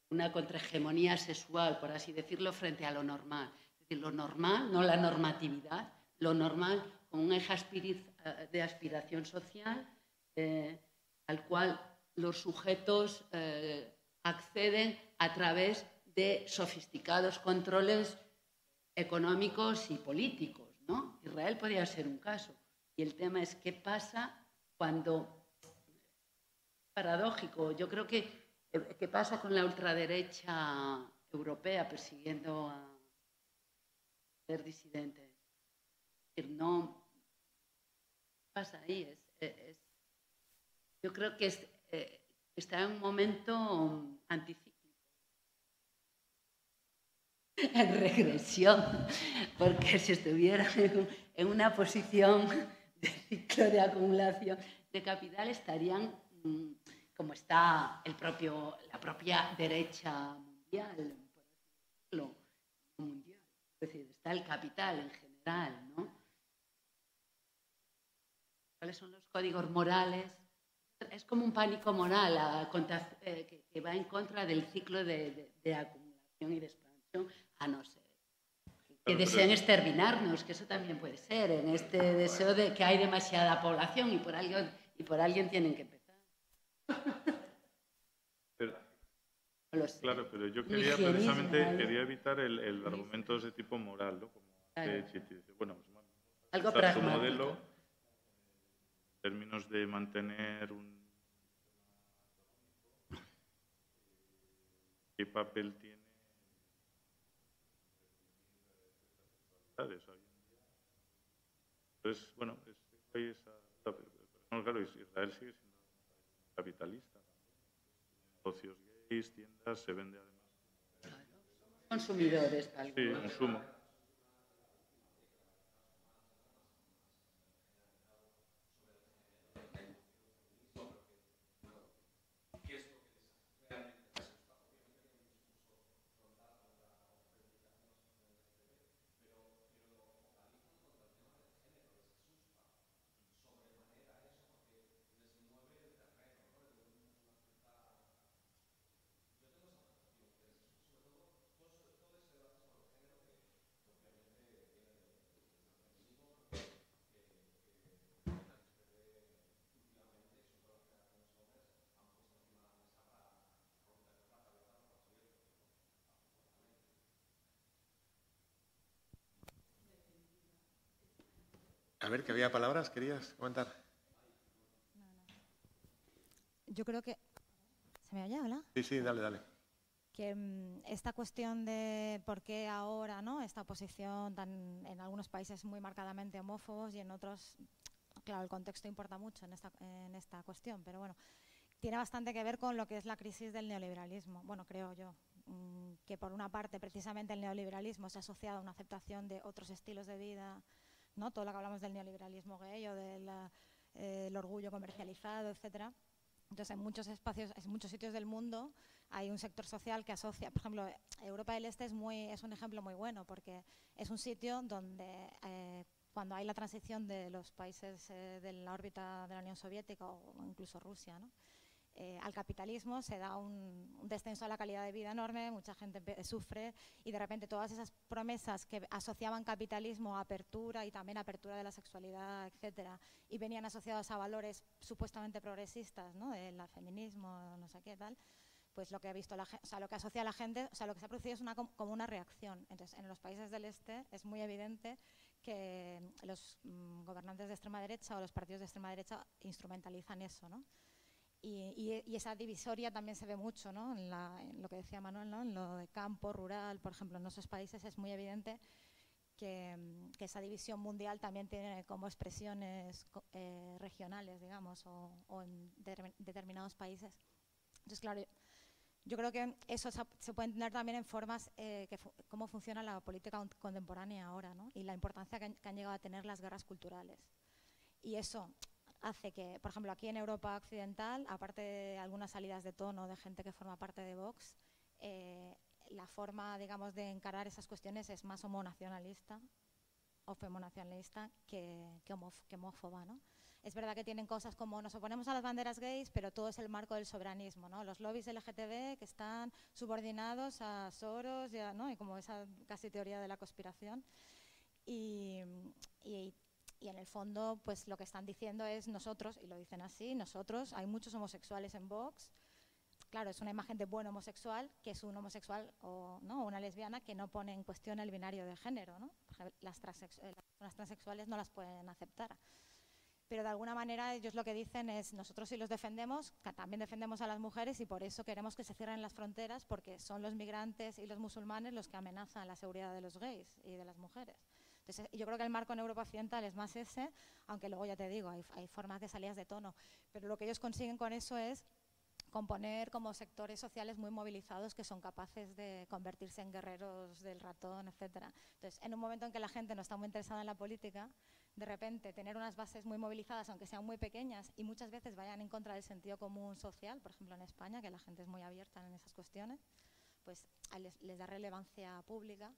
una contrahegemonía sexual, por así decirlo, frente a lo normal. Lo normal, no la normatividad, lo normal como un eje eh, de aspiración social eh, al cual los sujetos eh, acceden a través de sofisticados controles económicos y políticos. ¿no? Israel podría ser un caso. Y el tema es qué pasa cuando paradójico. Yo creo que qué pasa con la ultraderecha europea persiguiendo a ser disidentes. No ¿qué pasa ahí. Yo creo que eh, está en un momento anticíclico. En regresión, porque si estuviera en, en una posición de ciclo de acumulación de capital estarían mm, como está el propio, la propia derecha mundial, por mundial. Es decir, está el capital en general, ¿no? ¿Cuáles son los códigos morales? Es como un pánico moral a contra- eh, que, que va en contra del ciclo de, de- de acumulación y de expansión, a no ser que pero- exterminarnos, que eso también puede ser, en este deseo de que hay demasiada población y por alguien, y por alguien tienen que. Pero-. Claro, pero yo quería precisamente algo. quería evitar el, el argumentos de tipo moral, ¿no? Como Claro. que Chiti dice, bueno, pues, bueno, Algo su modelo en términos de mantener un qué papel tiene. Entonces, bueno, es, hay esa, pero, claro, Israel sigue siendo capitalista. Negocios gays, tiendas, se vende además. Consumidores, algo. Sí, consumo. A ver, que había palabras, ¿querías comentar? Yo creo que... ¿Se me oye, hola? Sí, sí, dale, dale. Que mm, esta cuestión de por qué ahora, ¿no? Esta posición tan, en algunos países muy marcadamente homófobos y en otros, claro, el contexto importa mucho en esta, en esta cuestión, pero bueno, tiene bastante que ver con lo que es la crisis del neoliberalismo. Bueno, creo yo, mm, que por una parte precisamente el neoliberalismo se ha asociado a una aceptación de otros estilos de vida, ¿no? Todo lo que hablamos del neoliberalismo gay o del eh, orgullo comercializado, etcétera. Entonces, en muchos espacios, en muchos sitios del mundo hay un sector social que asocia, por ejemplo, Europa del Este es un ejemplo muy bueno porque es un sitio donde eh, cuando hay la transición de los países eh, de la órbita de la Unión Soviética o incluso Rusia, ¿no? Eh, al capitalismo se da un, descenso a la calidad de vida enorme, mucha gente sufre y de repente todas esas promesas que asociaban capitalismo a apertura y también apertura de la sexualidad, etcétera, y venían asociadas a valores supuestamente progresistas, ¿no? el feminismo, no sé qué tal, pues lo que ha visto la o sea, lo que asocia a la gente, o sea, lo que se ha producido es una, como una reacción. Entonces, en los países del este es muy evidente que los mm, gobernantes de extrema derecha o los partidos de extrema derecha instrumentalizan eso, ¿no? Y, esa divisoria también se ve mucho, ¿no? En, lo que decía Manuel, ¿no? En lo de campo, rural, por ejemplo, en nuestros países es muy evidente que, mm, esa división mundial también tiene como expresiones eh, regionales, digamos, o, en determinados países. Entonces, claro, yo creo que eso se puede entender también en formas eh, que cómo funciona la política contemporánea ahora ¿no? y la importancia que han, llegado a tener las guerras culturales. Y eso hace que, por ejemplo, aquí en Europa Occidental, aparte de algunas salidas de tono de gente que forma parte de Vox, eh, la forma, digamos, de encarar esas cuestiones es más homonacionalista o femonacionalista que, que, que homófoba, ¿no? Es verdad que tienen cosas como nos oponemos a las banderas gays, pero todo es el marco del soberanismo, ¿no? Los lobbies LGTB que están subordinados a Soros y, ¿no? y como esa casi teoría de la conspiración. Y, en el fondo, pues lo que están diciendo es nosotros, y lo dicen así, nosotros, hay muchos homosexuales en Vox, claro, es una imagen de buen homosexual, que es un homosexual o ¿no? una lesbiana que no pone en cuestión el binario de género. ¿no? Las, eh, las transexuales no las pueden aceptar pero de alguna manera ellos lo que dicen es nosotros sí los defendemos, también defendemos a las mujeres y por eso queremos que se cierren las fronteras porque son los migrantes y los musulmanes los que amenazan la seguridad de los gays y de las mujeres. Entonces, yo creo que el marco en Europa Occidental es más ese, aunque luego ya te digo, hay, hay formas de salidas de tono, pero lo que ellos consiguen con eso es componer como sectores sociales muy movilizados que son capaces de convertirse en guerreros del ratón, etcétera. Entonces, en un momento en que la gente no está muy interesada en la política, de repente tener unas bases muy movilizadas, aunque sean muy pequeñas y muchas veces vayan en contra del sentido común social, por ejemplo en España, que la gente es muy abierta en esas cuestiones, pues les, da relevancia pública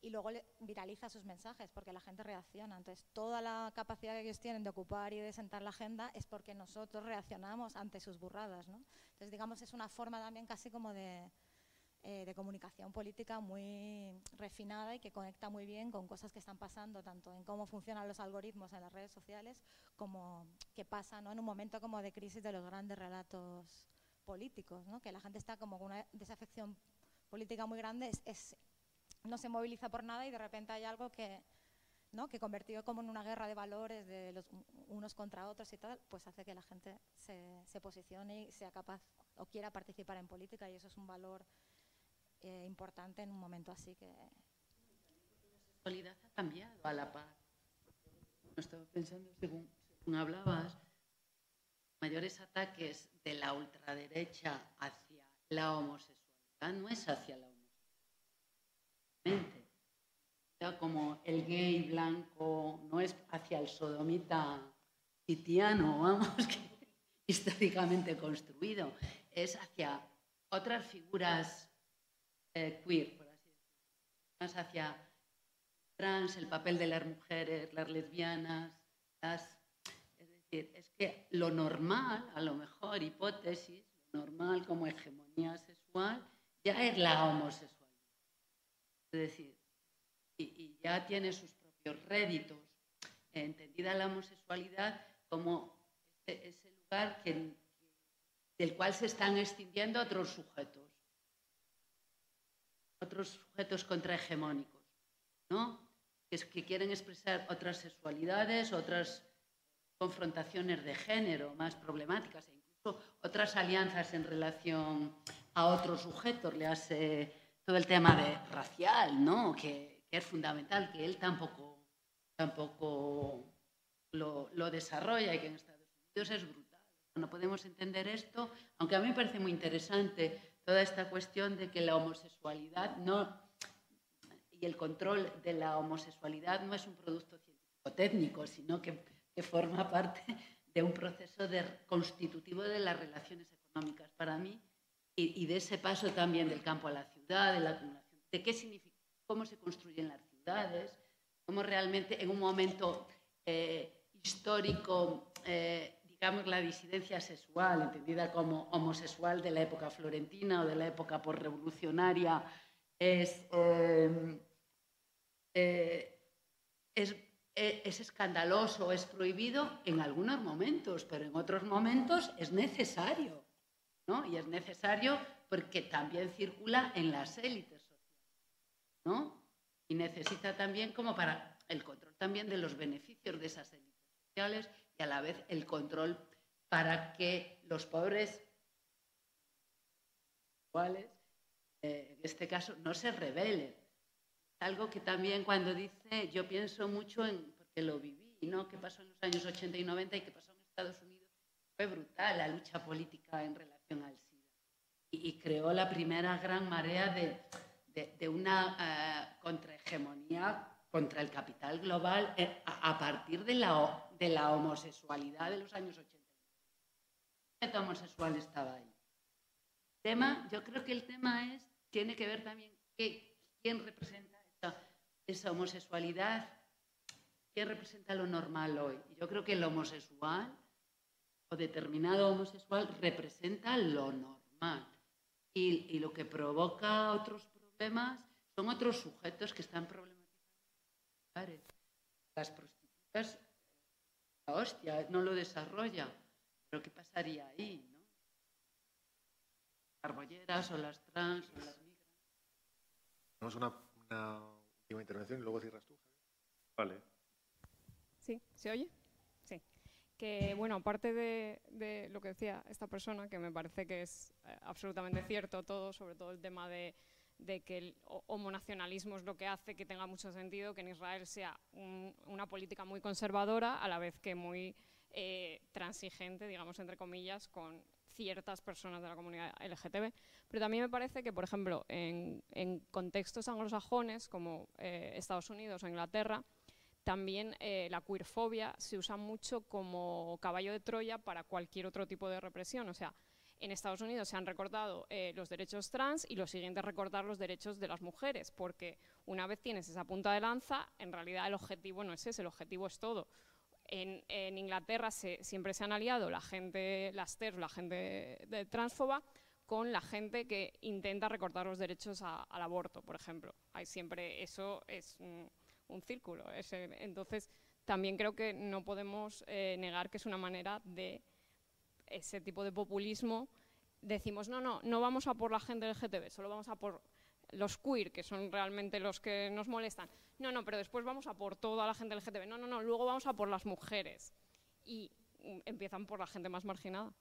y luego viraliza sus mensajes porque la gente reacciona. Entonces, toda la capacidad que ellos tienen de ocupar y de sentar la agenda es porque nosotros reaccionamos ante sus burradas. ¿no? Entonces, digamos, es una forma también casi como de, eh, de comunicación política muy refinada y que conecta muy bien con cosas que están pasando, tanto en cómo funcionan los algoritmos en las redes sociales, como que pasa ¿no? en un momento como de crisis de los grandes relatos políticos, ¿no? que la gente está como con una desafección política muy grande, es, no se moviliza por nada y de repente hay algo que, ¿no? que convertido como en una guerra de valores de los unos contra otros y tal, pues hace que la gente se, se posicione y sea capaz o quiera participar en política y eso es un valor eh, importante en un momento así que... La sexualidad ha cambiado a la par. Estaba pensando, según, hablabas, mayores ataques de la ultraderecha hacia la homosexualidad no es hacia la homosexualidad. Como el gay blanco no es hacia el sodomita sitiano, vamos, que históricamente construido, es hacia otras figuras eh, queer, por así decirlo, más hacia trans, el papel de las mujeres, las lesbianas, las... Es decir, es que lo normal, a lo mejor, hipótesis, lo normal como hegemonía sexual, ya es la homosexualidad. Es decir, y, ya tiene sus propios réditos. Entendida la homosexualidad como ese, lugar del cual se están extinguiendo otros sujetos otros sujetos contrahegemónicos, ¿no? que, que quieren expresar otras sexualidades, otras confrontaciones de género más problemáticas e incluso otras alianzas en relación a otros sujetos, le hace todo el tema de racial, ¿no? que, es fundamental, que él tampoco, tampoco lo, lo, desarrolla y que en Estados Unidos es brutal. No podemos entender esto, aunque a mí me parece muy interesante toda esta cuestión de que la homosexualidad no y el control de la homosexualidad no es un producto científico-técnico, sino que, forma parte de un proceso constitutivo de las relaciones económicas para mí y, de ese paso también del campo a la ciudad, de la acumulación, de qué significa, cómo se construyen las ciudades, cómo realmente en un momento eh, histórico, eh, digamos, la disidencia sexual, entendida como homosexual de la época florentina o de la época postrevolucionaria, es, eh, es, es escandaloso, es prohibido en algunos momentos, pero en otros momentos es necesario. ¿no? Y es necesario porque también circula en las élites. ¿No? Y necesita también como para el control también de los beneficios de esas élites sociales y a la vez el control para que los pobres eh, en este caso, no se rebelen. Algo que también cuando dice, yo pienso mucho en, porque lo viví, ¿no? ¿Qué pasó en los años 80 y 90 y qué pasó en Estados Unidos? Fue brutal la lucha política en relación al SIDA. Y, creó la primera gran marea de, de, una uh, contrahegemonía contra el capital global eh, a, partir de la, de la homosexualidad de los años 80. El homosexual estaba ahí tema, yo creo que el tema es, tiene que ver también que, quién representa esa, homosexualidad, quién representa lo normal hoy. Yo creo que el homosexual o determinado homosexual representa lo normal. Y, y, lo que provoca otros problemas son otros sujetos que están problematizando. Las prostitutas, la hostia, no lo desarrolla. Pero ¿qué pasaría ahí? arbolleras o las trans o las migras. Tenemos una, una última intervención y luego cierras tú. Vale. Sí, ¿se oye? Sí. Que, bueno, aparte de, de, lo que decía esta persona, que me parece que es eh, absolutamente cierto todo, sobre todo el tema de, de que el homonacionalismo es lo que hace que tenga mucho sentido que en Israel sea una política muy conservadora, a la vez que muy eh, transigente, digamos, entre comillas, con ciertas personas de la comunidad LGTB, pero también me parece que, por ejemplo, en, contextos anglosajones como eh, Estados Unidos o Inglaterra, también eh, la queerfobia se usa mucho como caballo de Troya para cualquier otro tipo de represión. O sea, en Estados Unidos se han recortado eh, los derechos trans y lo siguiente es recortar los derechos de las mujeres, porque una vez tienes esa punta de lanza, en realidad el objetivo no es ese, el objetivo es todo. En, Inglaterra siempre se han aliado la gente, las TERS, la gente de, transfoba, con la gente que intenta recortar los derechos al aborto, por ejemplo. Hay siempre eso es un, círculo. entonces, también creo que no podemos eh, negar que es una manera de ese tipo de populismo. Decimos, no, no, no vamos a por la gente del GTB, solo vamos a por los queer, que son realmente los que nos molestan. No, no, pero después vamos a por toda la gente LGTB. No, no, no, luego vamos a por las mujeres. Y mm, empiezan por la gente más marginada.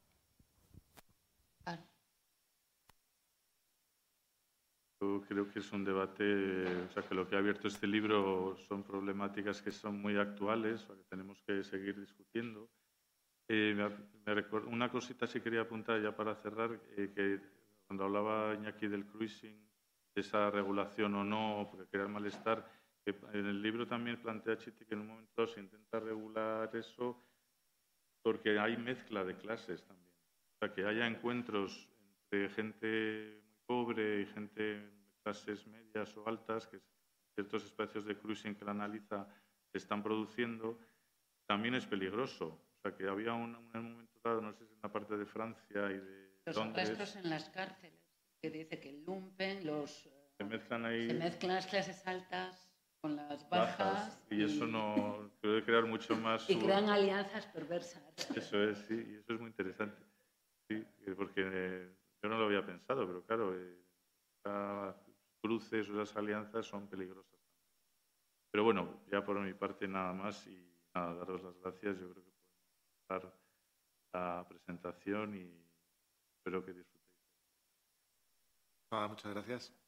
Yo creo que es un debate, o sea, que lo que ha abierto este libro son problemáticas que son muy actuales, o que tenemos que seguir discutiendo. Eh, una cosita sí quería apuntar ya para cerrar, eh, que cuando hablaba Iñaki del cruising, esa regulación o no, porque crea malestar. En el libro también plantea Chiti que en un momento se intenta regular eso porque hay mezcla de clases también. O sea, que haya encuentros entre gente muy pobre y gente de clases medias o altas, que ciertos espacios de cruising que la analiza están produciendo, también es peligroso. Sea, que había un, un momento dado, no sé si en la parte de Francia y de Los Londres... en las cárceles que dice que lumpen, los... Se mezclan ahí... Se mezclan las clases altas con las bajas. y, eso no puede crear mucho más... Y crean alianzas perversas. Eso es, sí, y eso es muy interesante. Sí, porque eh, yo no lo había pensado, pero claro, eh, cruces o esas alianzas son peligrosas. Pero bueno, ya por mi parte nada más y nada, daros las gracias. Yo creo que dar la presentación y espero que disfrutéis muchas gracias.